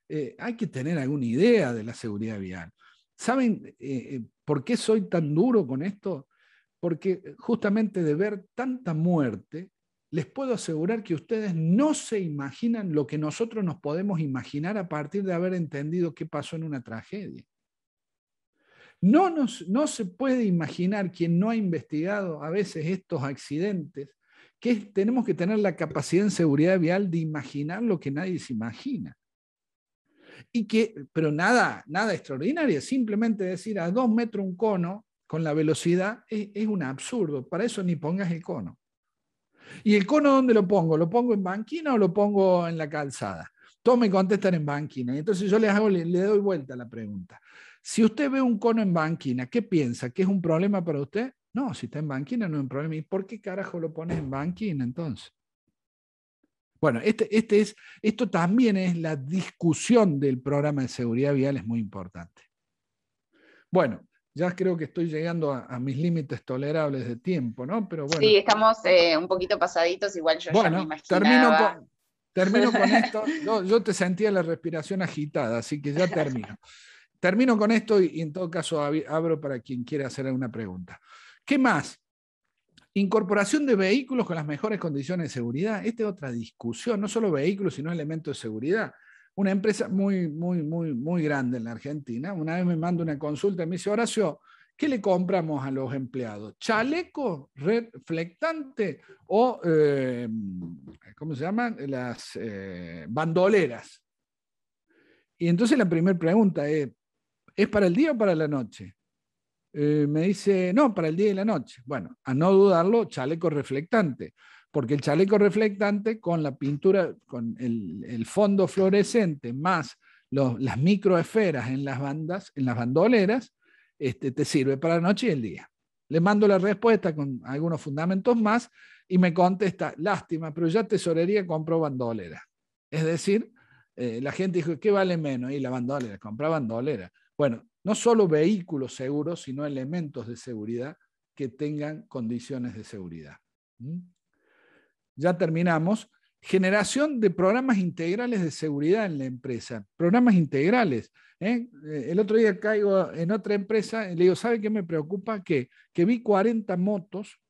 eh, hay que tener alguna idea de la seguridad vial. ¿Saben eh, eh, por qué soy tan duro con esto? Porque justamente de ver tanta muerte, les puedo asegurar que ustedes no se imaginan lo que nosotros nos podemos imaginar a partir de haber entendido qué pasó en una tragedia. No, no se puede imaginar quien no ha investigado a veces estos accidentes, que tenemos que tener la capacidad en seguridad vial de imaginar lo que nadie se imagina y que, pero nada, nada extraordinario, simplemente decir a dos metros un cono con la velocidad es, un absurdo, para eso ni pongas el cono. ¿Y el cono dónde lo pongo? ¿Lo pongo en banquina o lo pongo en la calzada? Todos me contestan en banquina. Y entonces yo les hago, le, doy vuelta a la pregunta. Si usted ve un cono en banquina, ¿qué piensa? ¿Que es un problema para usted? No, si está en banquina no es un problema. ¿Y por qué carajo lo pones en banquina entonces? Bueno, este, este es, esto también es la discusión del programa de seguridad vial, es muy importante. Bueno, ya creo que estoy llegando a, mis límites tolerables de tiempo, ¿no? Pero bueno. Sí, estamos eh, un poquito pasaditos, igual yo ya me imaginaba. Termino con, termino [LAUGHS] con esto. Yo, te sentía la respiración agitada, así que ya termino. Termino con esto y, en todo caso abro para quien quiera hacer alguna pregunta. ¿Qué más? Incorporación de vehículos con las mejores condiciones de seguridad. Esta es otra discusión, no solo vehículos, sino elementos de seguridad. Una empresa muy, muy, muy, muy grande en la Argentina, una vez me manda una consulta y me dice, Horacio, ¿qué le compramos a los empleados? ¿Chaleco reflectante o, eh, ¿cómo se llaman? Las eh, bandoleras. Y entonces la primera pregunta es, ¿es para el día o para la noche? Eh, me dice, no, para el día y la noche. Bueno, a no dudarlo, chaleco reflectante, porque el chaleco reflectante con la pintura, con el, fondo fluorescente más las microesferas en las bandas, en las bandoleras, este, te sirve para la noche y el día. Le mando la respuesta con algunos fundamentos más y me contesta, lástima, pero ya tesorería compró bandolera. Es decir, eh, la gente dijo, ¿qué vale menos? Y la bandolera, compra bandolera. Bueno, no solo vehículos seguros, sino elementos de seguridad que tengan condiciones de seguridad. ¿Mm? Ya terminamos. Generación de programas integrales de seguridad en la empresa. Programas integrales. ¿eh? Eh, el otro día caigo en otra empresa y le digo, ¿sabe qué me preocupa? Que, que vi 40 motos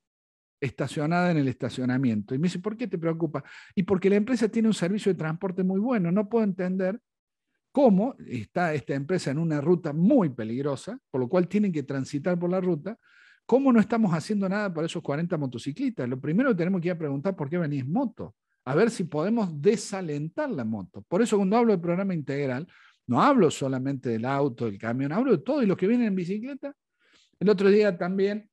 estacionadas en el estacionamiento. Y me dice, ¿por qué te preocupa? Y porque la empresa tiene un servicio de transporte muy bueno. No puedo entender cómo está esta empresa en una ruta muy peligrosa, por lo cual tienen que transitar por la ruta, cómo no estamos haciendo nada para esos 40 motociclistas. Lo primero que tenemos que ir a preguntar por qué venís en moto, a ver si podemos desalentar la moto. Por eso cuando hablo de programa integral, no hablo solamente del auto, del camión, hablo de todo y los que vienen en bicicleta. El otro día también,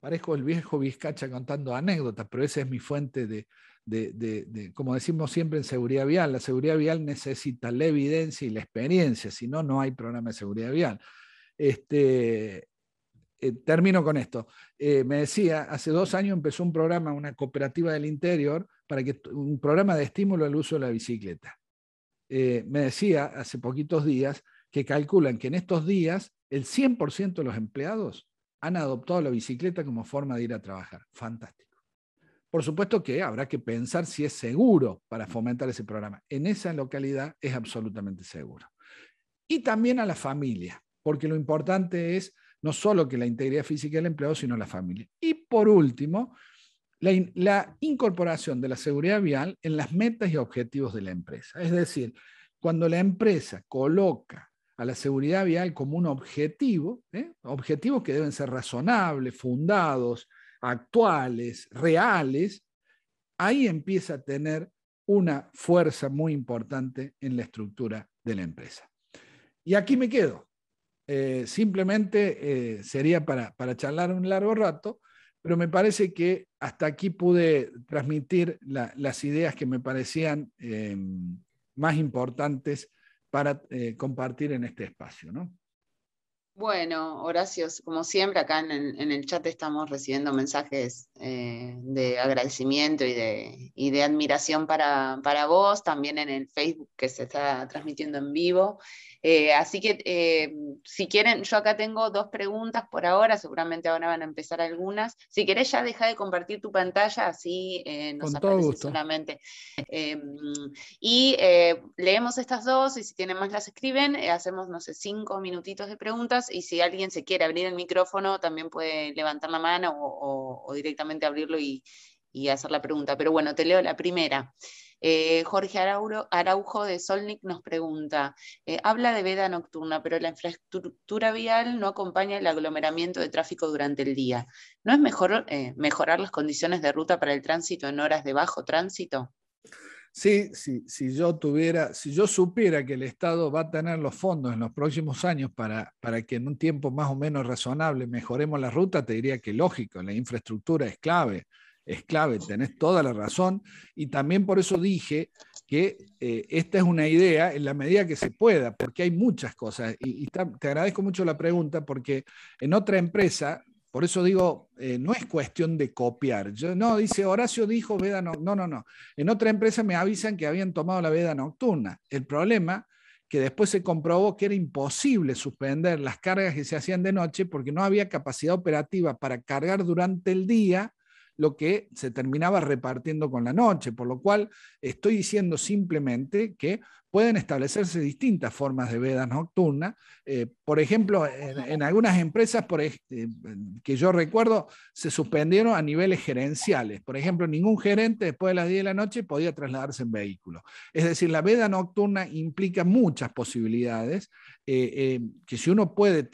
parezco el viejo Vizcacha contando anécdotas, pero esa es mi fuente de, de, como decimos siempre en seguridad vial, la seguridad vial necesita la evidencia y la experiencia, si no, no hay programa de seguridad vial. Este, eh, termino con esto. Eh, me decía, hace dos años empezó un programa, una cooperativa del interior, para que, un programa de estímulo al uso de la bicicleta. Eh, me decía hace poquitos días que calculan que en estos días el 100% de los empleados han adoptado la bicicleta como forma de ir a trabajar. Fantástico. Por supuesto que habrá que pensar si es seguro para fomentar ese programa. En esa localidad es absolutamente seguro. Y también a la familia, porque lo importante es no solo que la integridad física del empleado, sino la familia. Y por último, la, incorporación de la seguridad vial en las metas y objetivos de la empresa. Es decir, cuando la empresa coloca a la seguridad vial como un objetivo, ¿eh? objetivos que deben ser razonables, fundados, actuales, reales, ahí empieza a tener una fuerza muy importante en la estructura de la empresa. Y aquí me quedo. Eh, simplemente eh, sería para, para, charlar un largo rato, pero me parece que hasta aquí pude transmitir las ideas que me parecían eh, más importantes para compartir en este espacio. ¿no? Bueno, Horacio, como siempre, acá en el, chat estamos recibiendo mensajes eh, de agradecimiento y de, de admiración para, para, vos, también en el Facebook que se está transmitiendo en vivo. Eh, así que eh, si quieren, yo acá tengo dos preguntas por ahora, seguramente ahora van a empezar algunas. Si querés ya deja de compartir tu pantalla, así nos aparece solamente. y leemos estas dos y si tienen más las escriben, hacemos, no sé, cinco minutitos de preguntas y si alguien se quiere abrir el micrófono, también puede levantar la mano o, directamente abrirlo y, hacer la pregunta. Pero bueno, te leo la primera. Eh, Jorge Araujo de Solnik nos pregunta, eh, habla de veda nocturna, pero la infraestructura vial no acompaña el aglomeramiento de tráfico durante el día. ¿No es mejor eh, mejorar las condiciones de ruta para el tránsito en horas de bajo tránsito? Sí, si yo tuviera, si yo supiera que el Estado va a tener los fondos en los próximos años para, para que en un tiempo más o menos razonable mejoremos la ruta, te diría que lógico, la infraestructura es clave, es clave, tenés toda la razón. Y también por eso dije que eh, esta es una idea en la medida que se pueda, porque hay muchas cosas. Y, te agradezco mucho la pregunta, porque en otra empresa, por eso digo, eh, no es cuestión de copiar. No, dice Horacio dijo veda no, no, no, no. En otra empresa me avisan que habían tomado la veda nocturna. El problema que después se comprobó que era imposible suspender las cargas que se hacían de noche porque no había capacidad operativa para cargar durante el día lo que se terminaba repartiendo con la noche, por lo cual estoy diciendo simplemente que pueden establecerse distintas formas de veda nocturna. Eh, por ejemplo, en, algunas empresas eh, que yo recuerdo se suspendieron a niveles gerenciales. Por ejemplo, ningún gerente después de las 10 de la noche podía trasladarse en vehículo. Es decir, la veda nocturna implica muchas posibilidades eh, que si uno puede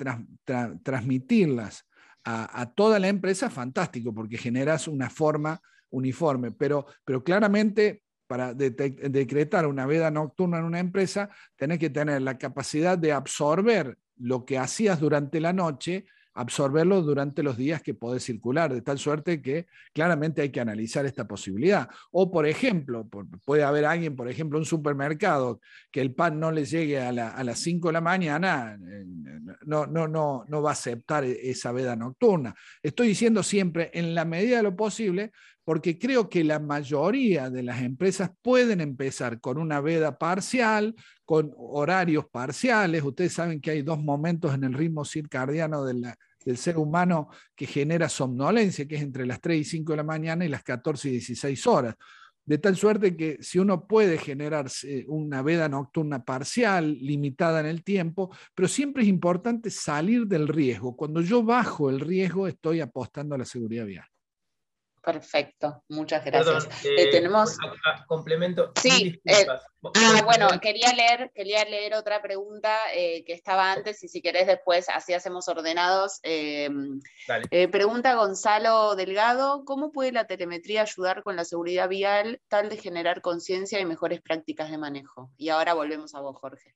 transmitirlas a, toda la empresa, fantástico, porque generas una forma uniforme, pero, pero claramente para decretar una veda nocturna en una empresa, tenés que tener la capacidad de absorber lo que hacías durante la noche absorberlo durante los días que podés circular, de tal suerte que claramente hay que analizar esta posibilidad. O, por ejemplo, puede haber alguien, por ejemplo, un supermercado, que el pan no le llegue a, las 5 de la mañana, eh, no, no, no, no va a aceptar e, esa veda nocturna. Estoy diciendo siempre, en la medida de lo posible, porque creo que la mayoría de las empresas pueden empezar con una veda parcial, con horarios parciales. Ustedes saben que hay dos momentos en el ritmo circadiano de la, del ser humano que genera somnolencia, que es entre las 3 y 5 de la mañana y las 14 y 16 horas. De tal suerte que si uno puede generar una veda nocturna parcial, limitada en el tiempo, pero siempre es importante salir del riesgo. Cuando yo bajo el riesgo, estoy apostando a la seguridad vial. Perfecto, muchas gracias. Eh, eh, tenemos. complemento. Sí, eh, ah, bueno, quería leer, quería leer otra pregunta que estaba antes y si querés después, así hacemos ordenados. Em, pregunta Gonzalo Delgado: ¿Cómo puede la telemetría ayudar con la seguridad vial, tal de generar conciencia y mejores prácticas de manejo? Y ahora volvemos a vos, Jorge.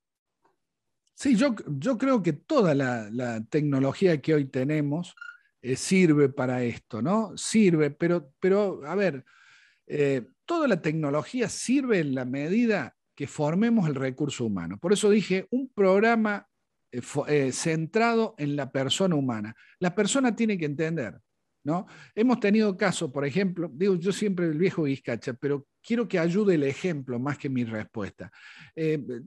Sí, yo, yo creo que toda la tecnología que hoy tenemos eh, sirve para esto, ¿no? Sirve, pero, pero a ver, eh, toda la tecnología sirve en la medida que formemos el recurso humano. Por eso dije, un programa eh, centrado en la persona humana. La persona tiene que entender, ¿no? Hemos tenido casos, por ejemplo, digo yo siempre el viejo Vizcacha, pero quiero que ayude el ejemplo más que mi respuesta.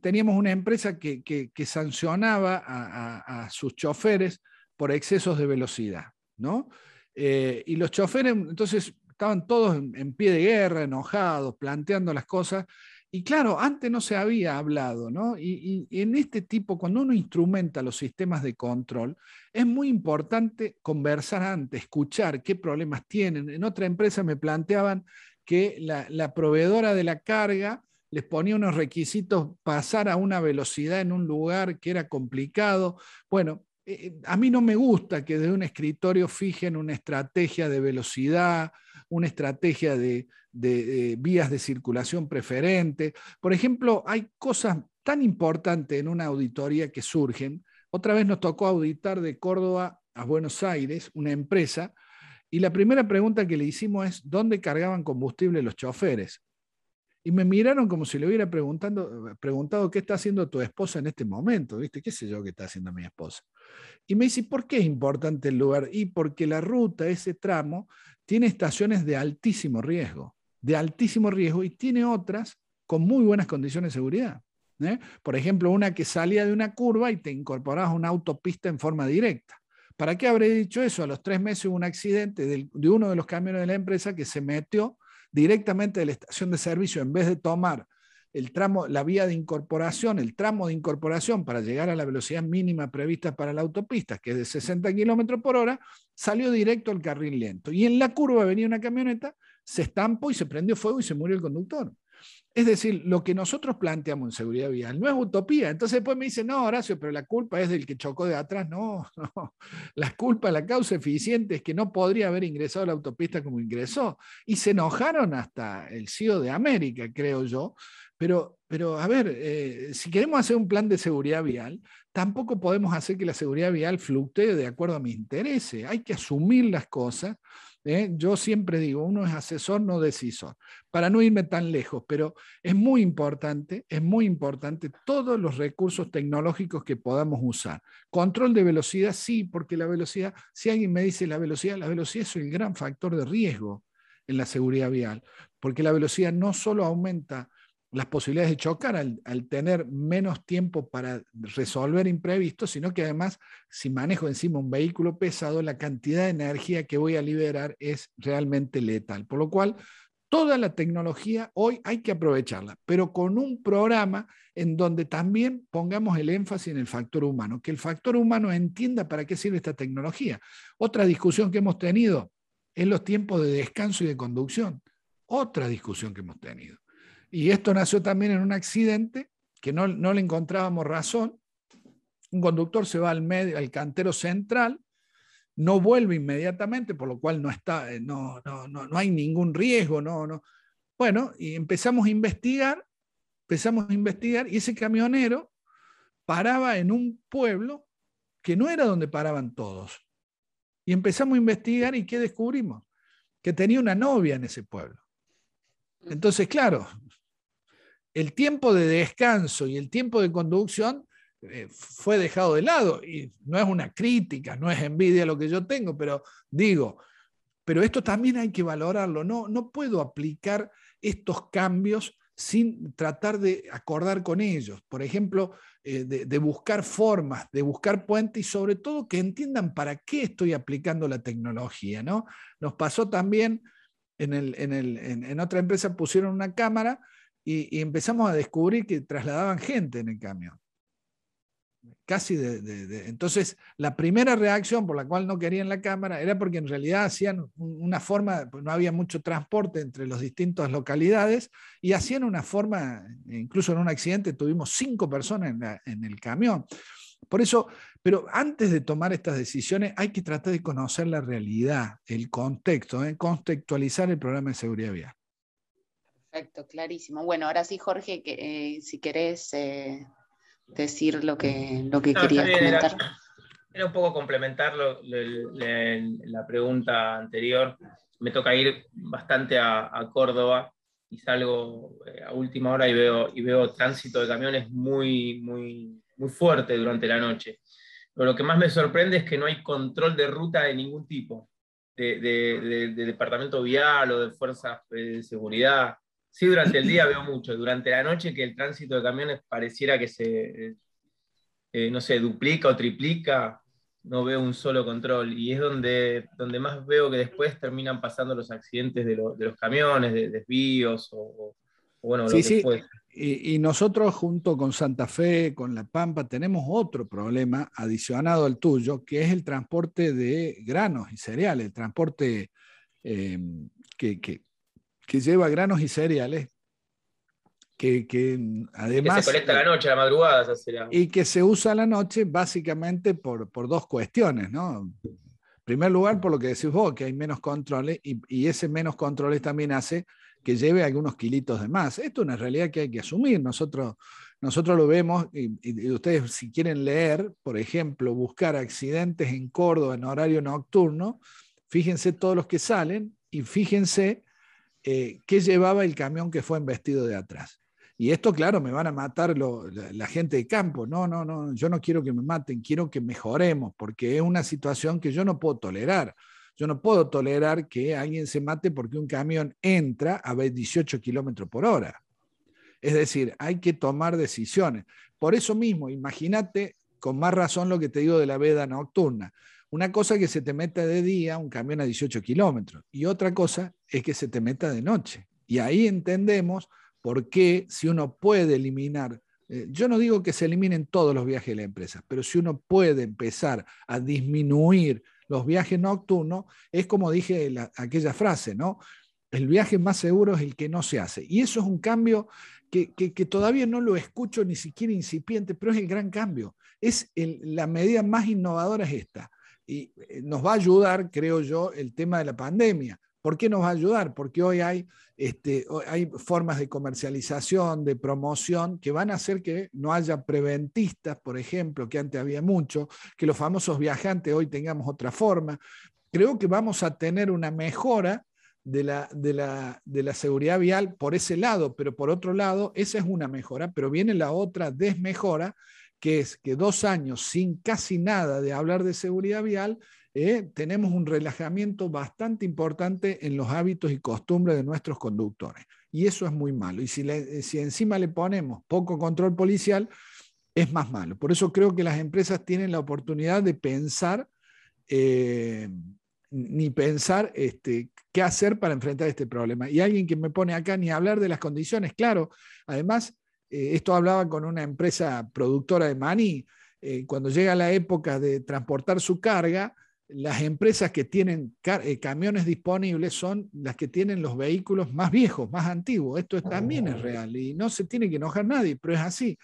teníamos una empresa que, sancionaba a sus choferes por excesos de velocidad. ¿No? Eh, y los choferes, entonces, estaban todos en, pie de guerra, enojados, planteando las cosas. Y claro, antes no se había hablado, ¿no? Y, en este tipo, cuando uno instrumenta los sistemas de control, es muy importante conversar antes, escuchar qué problemas tienen. En otra empresa me planteaban que la, la proveedora de la carga les ponía unos requisitos, pasar a una velocidad en un lugar que era complicado. Bueno, eh, a mí no me gusta que desde un escritorio fijen una estrategia de velocidad, una estrategia de, vías de circulación preferente. Por ejemplo, hay cosas tan importantes en una auditoría que surgen. Otra vez nos tocó auditar de Córdoba a Buenos Aires una empresa y la primera pregunta que le hicimos es, ¿dónde cargaban combustible los choferes? Y me miraron como si le hubiera preguntando, preguntado qué está haciendo tu esposa en este momento, ¿viste? ¿Qué sé yo qué está haciendo mi esposa? Y me dice, ¿por qué es importante el lugar? Y porque la ruta, ese tramo, tiene estaciones de altísimo riesgo, de altísimo riesgo, y tiene otras con muy buenas condiciones de seguridad. ¿eh? Por ejemplo, una que salía de una curva y te incorporabas a una autopista en forma directa. ¿Para qué habré dicho eso? A los tres meses hubo un accidente de uno de los camiones de la empresa que se metió directamente de la estación de servicio, en vez de tomar el tramo, la vía de incorporación, el tramo de incorporación para llegar a la velocidad mínima prevista para la autopista, que es de 60 kilómetros por hora, salió directo al carril lento. Y en la curva venía una camioneta, se estampó y se prendió fuego y se murió el conductor. Es decir, lo que nosotros planteamos en seguridad vial no es utopía. Entonces después me dicen, no, Horacio, pero la culpa es del que chocó de atrás. No, [LAUGHS] no. La culpa, la causa eficiente es que no podría haber ingresado a la autopista como ingresó. Y se enojaron hasta el CEO de América, creo yo. Pero, pero a ver, eh, si queremos hacer un plan de seguridad vial, tampoco podemos hacer que la seguridad vial fluctúe de acuerdo a mi interés. Hay que asumir las cosas ¿eh? Yo siempre digo, uno es asesor, no decisor, para no irme tan lejos, pero es muy importante, es muy importante todos los recursos tecnológicos que podamos usar. Control de velocidad, sí, porque la velocidad, si alguien me dice la velocidad, la velocidad es el gran factor de riesgo en la seguridad vial, porque la velocidad no solo aumenta las posibilidades de chocar al, tener menos tiempo para resolver imprevistos, sino que además, si manejo encima un vehículo pesado, la cantidad de energía que voy a liberar es realmente letal. Por lo cual, toda la tecnología hoy hay que aprovecharla, pero con un programa en donde también pongamos el énfasis en el factor humano, que el factor humano entienda para qué sirve esta tecnología. Otra discusión que hemos tenido es los tiempos de descanso y de conducción. Otra discusión que hemos tenido. Y esto nació también en un accidente que no, le encontrábamos razón. Un conductor se va al, medio, al cantero central, no vuelve inmediatamente, por lo cual no, está, eh, no, no, no, hay ningún riesgo. No, no. Bueno, y empezamos a investigar, empezamos a investigar, y ese camionero paraba en un pueblo que no era donde paraban todos. Y empezamos a investigar y ¿qué descubrimos? Que tenía una novia en ese pueblo. Entonces, claro, el tiempo de descanso y el tiempo de conducción eh, fue dejado de lado. Y no es una crítica, no es envidia lo que yo tengo, pero digo, pero esto también hay que valorarlo. No, no puedo aplicar estos cambios sin tratar de acordar con ellos. Por ejemplo, eh, de, buscar formas, de buscar puentes y sobre todo que entiendan para qué estoy aplicando la tecnología. ¿no? Nos pasó también en, en otra empresa, pusieron una cámara y, empezamos a descubrir que trasladaban gente en el camión. Casi de, Entonces, la primera reacción por la cual no querían la cámara era porque en realidad hacían una forma, pues no había mucho transporte entre las distintas localidades, y hacían una forma, incluso en un accidente tuvimos cinco personas en, el camión. Por eso, pero antes de tomar estas decisiones hay que tratar de conocer la realidad, el contexto, ¿eh? contextualizar el programa de seguridad vial. Perfecto, clarísimo. Bueno, ahora sí, Jorge, que, eh, si querés eh, decir lo que, lo que querías comentar. Era, un poco complementar la pregunta anterior. Me toca ir bastante a, Córdoba y salgo eh, a última hora y veo, y veo tránsito de camiones muy, muy, muy fuerte durante la noche. Pero lo que más me sorprende es que no hay control de ruta de ningún tipo, de, de departamento vial o de fuerzas de seguridad. Sí, durante el día veo mucho. Durante la noche que el tránsito de camiones pareciera que se, eh, no sé, duplica o triplica, no veo un solo control. Y es donde, donde más veo que después terminan pasando los accidentes de, los camiones, de desvíos o, bueno, sí, sí. Y, y, nosotros junto con Santa Fe, con La Pampa, tenemos otro problema adicionado al tuyo, que es el transporte de granos y cereales, el transporte eh, que, que, que lleva granos y cereales, que, además... que se conecta la noche, a la madrugada. Y que se usa la noche básicamente por, por dos cuestiones, ¿no? En primer lugar, por lo que decís vos, que hay menos controles y, y, ese menos controles también hace que lleve algunos kilitos de más. Esto es una realidad que hay que asumir. Nosotros, nosotros lo vemos y, y, ustedes si quieren leer, por ejemplo, buscar accidentes en Córdoba en horario nocturno, fíjense todos los que salen y fíjense eh, qué llevaba el camión que fue embestido de atrás. Y esto, claro, me van a matar la, gente de campo. No, no, no, yo no quiero que me maten, quiero que mejoremos, porque es una situación que yo no puedo tolerar. Yo no puedo tolerar que alguien se mate porque un camión entra a 18 kilómetros por hora. Es decir, hay que tomar decisiones. Por eso mismo, imagínate con más razón lo que te digo de la veda nocturna. Una cosa es que se te meta de día un camión a 18 kilómetros y otra cosa es que se te meta de noche. Y ahí entendemos por qué si uno puede eliminar, eh, yo no digo que se eliminen todos los viajes de la empresa, pero si uno puede empezar a disminuir los viajes nocturnos, es como dije aquella frase, ¿no? El viaje más seguro es el que no se hace. Y eso es un cambio que, todavía no lo escucho ni siquiera incipiente, pero es el gran cambio. Es la medida más innovadora es esta y eh, nos va a ayudar, creo yo, el tema de la pandemia. ¿Por qué nos va a ayudar? Porque hoy hay, este, hay formas de comercialización, de promoción, que van a hacer que no haya preventistas, por ejemplo, que antes había mucho, que los famosos viajantes hoy tengamos otra forma, creo que vamos a tener una mejora de la, de, la, de la, seguridad vial por ese lado, pero por otro lado, esa es una mejora, pero viene la otra desmejora, que es que dos años sin casi nada de hablar de seguridad vial, eh, tenemos un relajamiento bastante importante en los hábitos y costumbres de nuestros conductores. Y eso es muy malo. Y si, si encima le ponemos poco control policial, es más malo. Por eso creo que las empresas tienen la oportunidad de pensar eh, ni pensar este, qué hacer para enfrentar este problema. Y alguien que me pone acá ni hablar de las condiciones, claro, además, eh, esto hablaba con una empresa productora de maní, eh, cuando llega la época de transportar su carga, las empresas que tienen eh, camiones disponibles son las que tienen los vehículos más viejos, más antiguos. Esto también es real y no se tiene que enojar nadie, pero es así.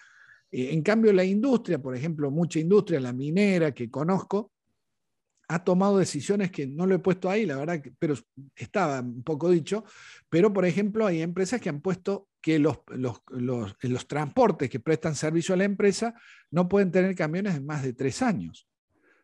en cambio, la industria, por ejemplo, mucha industria, la minera que conozco, ha tomado decisiones que no lo he puesto ahí, la verdad, pero estaba un poco dicho, pero por ejemplo hay empresas que han puesto que los, los, los, transportes que prestan servicio a la empresa no pueden tener camiones de más de tres años.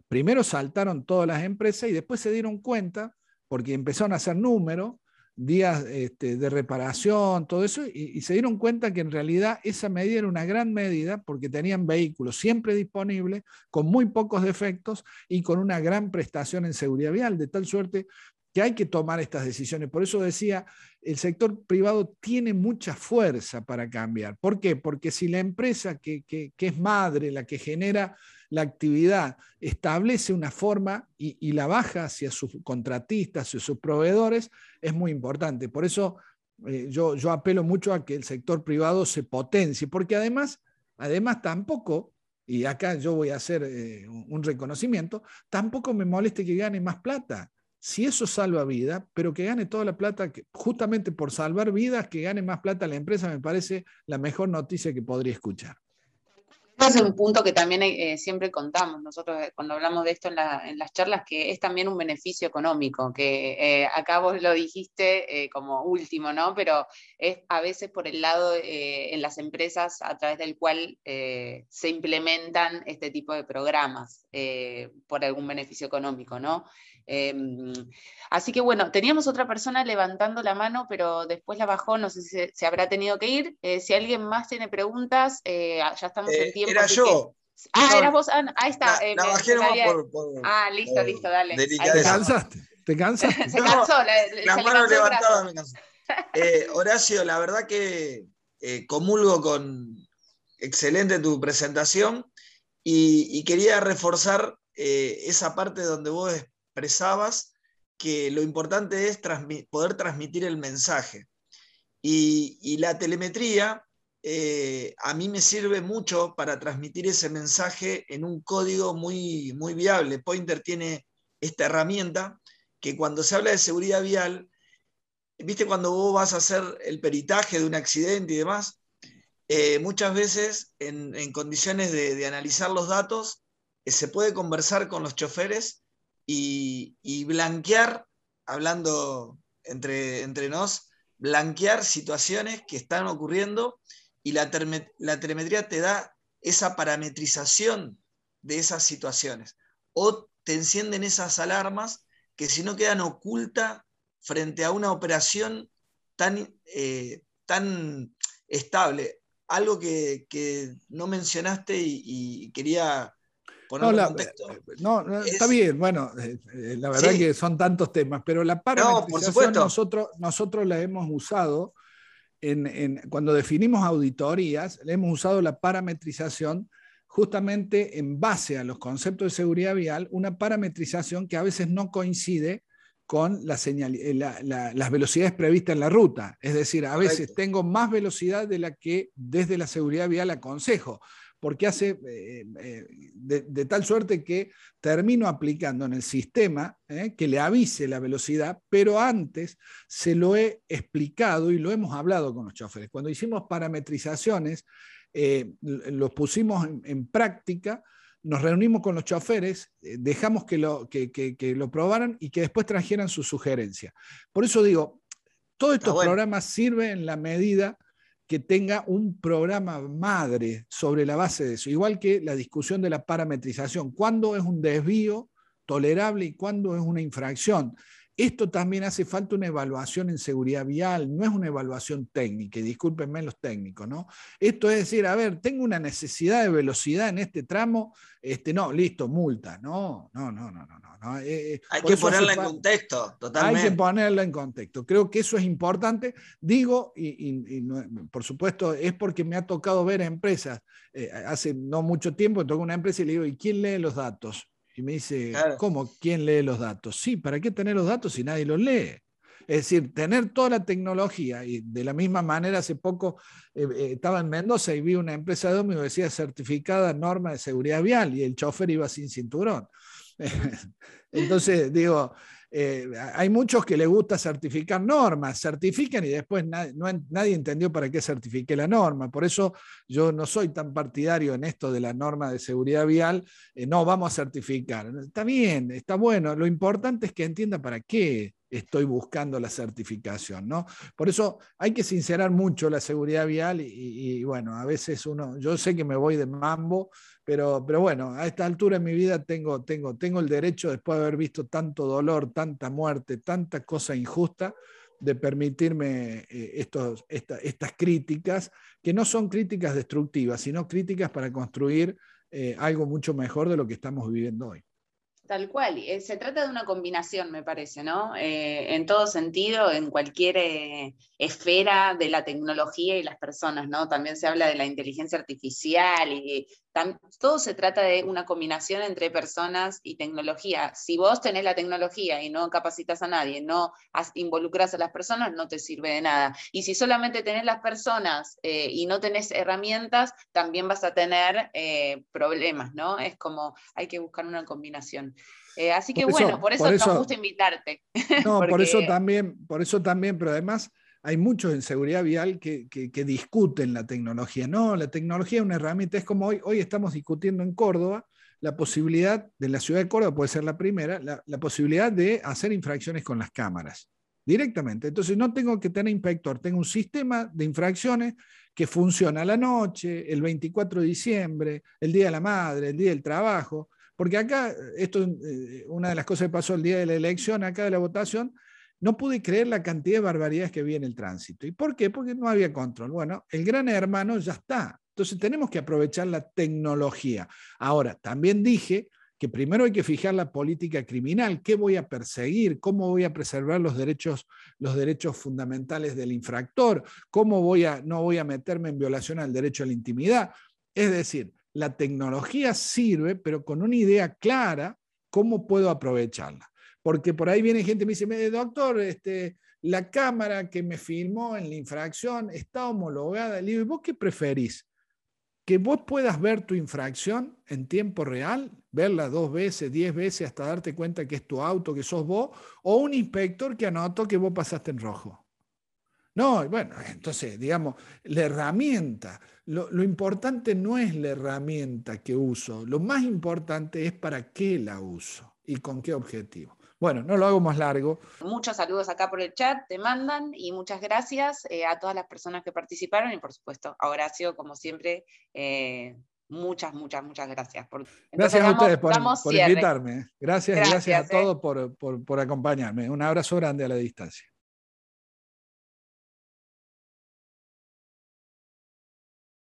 Primero saltaron todas las empresas y después se dieron cuenta, porque empezaron a hacer números, días este, de reparación, todo eso, y, se dieron cuenta que en realidad esa medida era una gran medida porque tenían vehículos siempre disponibles, con muy pocos defectos y con una gran prestación en seguridad vial, de tal suerte que hay que tomar estas decisiones. Por eso decía, el sector privado tiene mucha fuerza para cambiar. ¿Por qué? Porque si la empresa que, que es madre, la que genera la actividad establece una forma y, la baja hacia sus contratistas, hacia sus proveedores, es muy importante. Por eso eh, yo, apelo mucho a que el sector privado se potencie, porque además, además tampoco, y acá yo voy a hacer eh, un reconocimiento, tampoco me moleste que gane más plata. Si eso salva vida, pero que gane toda la plata, justamente por salvar vidas, que gane más plata la empresa, me parece la mejor noticia que podría escuchar es un punto que también eh, siempre contamos nosotros eh, cuando hablamos de esto en, las charlas, que es también un beneficio económico, que eh, acá vos lo dijiste como último, ¿no? Pero es a veces por el lado en las empresas a través del cual se implementan este tipo de programas por algún beneficio económico, ¿no? Em, así que bueno, teníamos otra persona levantando la mano, pero después la bajó, no sé si se, habrá tenido que ir. Eh, si alguien más tiene preguntas, eh, ya estamos en eh, tiempo. Era yo. Ah, eras vos, ah, ahí está. La, bajé por, Ah, listo, listo, dale. ¿Te cansaste? ¿Te cansaste? [LAUGHS] se cansó, la, mano levantada me cansó. Horacio, la verdad que comulgo con excelente tu presentación y, quería reforzar esa parte donde vos que lo importante es poder transmitir el mensaje. Y, la telemetría eh, a mí me sirve mucho para transmitir ese mensaje en un código muy, muy viable. Pointer tiene esta herramienta que cuando se habla de seguridad vial, viste cuando vos vas a hacer el peritaje de un accidente y demás, eh, muchas veces en, condiciones de, analizar los datos, eh, se puede conversar con los choferes y, blanquear, hablando entre, entre nos, blanquear situaciones que están ocurriendo y la, telemetría te da esa parametrización de esas situaciones. O te encienden esas alarmas que si no quedan ocultas frente a una operación tan, eh, tan estable. Algo que, no mencionaste y quería no, no, está bien, bueno, eh, eh, la verdad que son tantos temas, pero la parametrización nosotros, nosotros la hemos usado en, cuando definimos auditorías, le hemos usado la parametrización justamente en base a los conceptos de seguridad vial, una parametrización que a veces no coincide con la señal, eh, las velocidades previstas en la ruta. Es decir, a veces tengo más velocidad de la que desde la seguridad vial aconsejo porque hace eh, eh, de, tal suerte que termino aplicando en el sistema eh, que le avise la velocidad, pero antes se lo he explicado y lo hemos hablado con los choferes. Cuando hicimos parametrizaciones, los pusimos en, práctica nos reunimos con los choferes, dejamos que lo, que, lo probaran y que después trajeran su sugerencia. Por eso digo, todos estos programas sirven en la medida que tenga un programa madre sobre la base de eso, igual que la discusión de la parametrización. ¿Cuándo es un desvío tolerable y cuándo es una infracción. Esto también hace falta una evaluación en seguridad vial, no es una evaluación técnica, y discúlpenme los técnicos, ¿no? Esto es decir, a ver, tengo una necesidad de velocidad en este tramo, este, no, listo, multa. No, no, no, no, no. no. Eh, eh, hay que ponerla en contexto, totalmente. Hay que ponerla en contexto. Creo que eso es importante. Digo, y, por supuesto, es porque me ha tocado ver a empresas, eh, hace no mucho tiempo, tocó una empresa y le digo, ¿y quién lee los datos? Y me dice, ¿cómo? ¿Quién lee los datos? Sí, ¿para qué tener los datos si nadie los lee? Es decir, tener toda la tecnología, y de la misma manera hace poco eh, eh, estaba en Mendoza y vi una empresa de que decía certificada norma de seguridad vial y el chofer iba sin cinturón. [LAUGHS] Entonces, digo, eh, hay muchos que les gusta certificar normas, certifican y después nadie entendió para qué certifique la norma. Por eso yo no soy tan partidario en esto de la norma de seguridad vial, eh, no vamos a certificar. Está bien, está bueno, lo importante es que entienda para qué estoy buscando la certificación, ¿no? Por eso hay que sincerar mucho la seguridad vial y, bueno, a veces uno, yo sé que me voy de mambo, pero, pero bueno, a esta altura en mi vida tengo, tengo, tengo el derecho, después de haber visto tanto dolor, tanta muerte, tanta cosa injusta, de permitirme eh, estos, estas críticas, que no son críticas destructivas, sino críticas para construir eh, algo mucho mejor de lo que estamos viviendo hoy. Tal cual, eh, se trata de una combinación, me parece, ¿no? Eh, en todo sentido, en cualquier eh, esfera de la tecnología y las personas, ¿no? También se habla de la inteligencia artificial y todo se trata de una combinación entre personas y tecnología. Si vos tenés la tecnología y no capacitas a nadie, no involucras a las personas, no te sirve de nada. Y si solamente tenés las personas eh, y no tenés herramientas, también vas a tener eh, problemas, ¿no? Es como hay que buscar una combinación. Eh, así que bueno, por eso, nos gusta invitarte. No, [LAUGHS] por eso también, por eso también, pero además hay muchos en seguridad vial que, discuten la tecnología. No, la tecnología es una herramienta, es como hoy, hoy estamos discutiendo en Córdoba la posibilidad, de la ciudad de Córdoba puede ser la primera, la, posibilidad de hacer infracciones con las cámaras directamente. Entonces no tengo que tener inspector, tengo un sistema de infracciones que funciona a la noche, el 24 de diciembre, el Día de la Madre, el Día del Trabajo, porque acá, esto es eh, una de las cosas que pasó el día de la elección, acá de la votación, no pude creer la cantidad de barbaridades que había en el tránsito. ¿Y por qué? Porque no había control. Bueno, el gran hermano ya está. Entonces tenemos que aprovechar la tecnología. Ahora, también dije que primero hay que fijar la política criminal, qué voy a perseguir, cómo voy a preservar los derechos, los derechos fundamentales del infractor, cómo voy a, no voy a meterme en violación al derecho a la intimidad. Es decir, la tecnología sirve, pero con una idea clara, cómo puedo aprovecharla porque por ahí viene gente y me dice, doctor, este, la cámara que me filmó en la infracción está homologada. ¿y vos qué preferís? Que vos puedas ver tu infracción en tiempo real, verla dos veces, diez veces hasta darte cuenta que es tu auto, que sos vos, o un inspector que anotó que vos pasaste en rojo. No, bueno, entonces, digamos, la herramienta, lo, lo, importante no es la herramienta que uso, lo más importante es para qué la uso y con qué objetivo. Bueno, no lo hago más largo. Muchos saludos acá por el chat, te mandan y muchas gracias eh, a todas las personas que participaron y por supuesto a Horacio, como siempre, eh, muchas, muchas, muchas gracias. gracias a ustedes por, invitarme. Gracias, gracias, gracias a todos por, por acompañarme. Un abrazo grande a la distancia.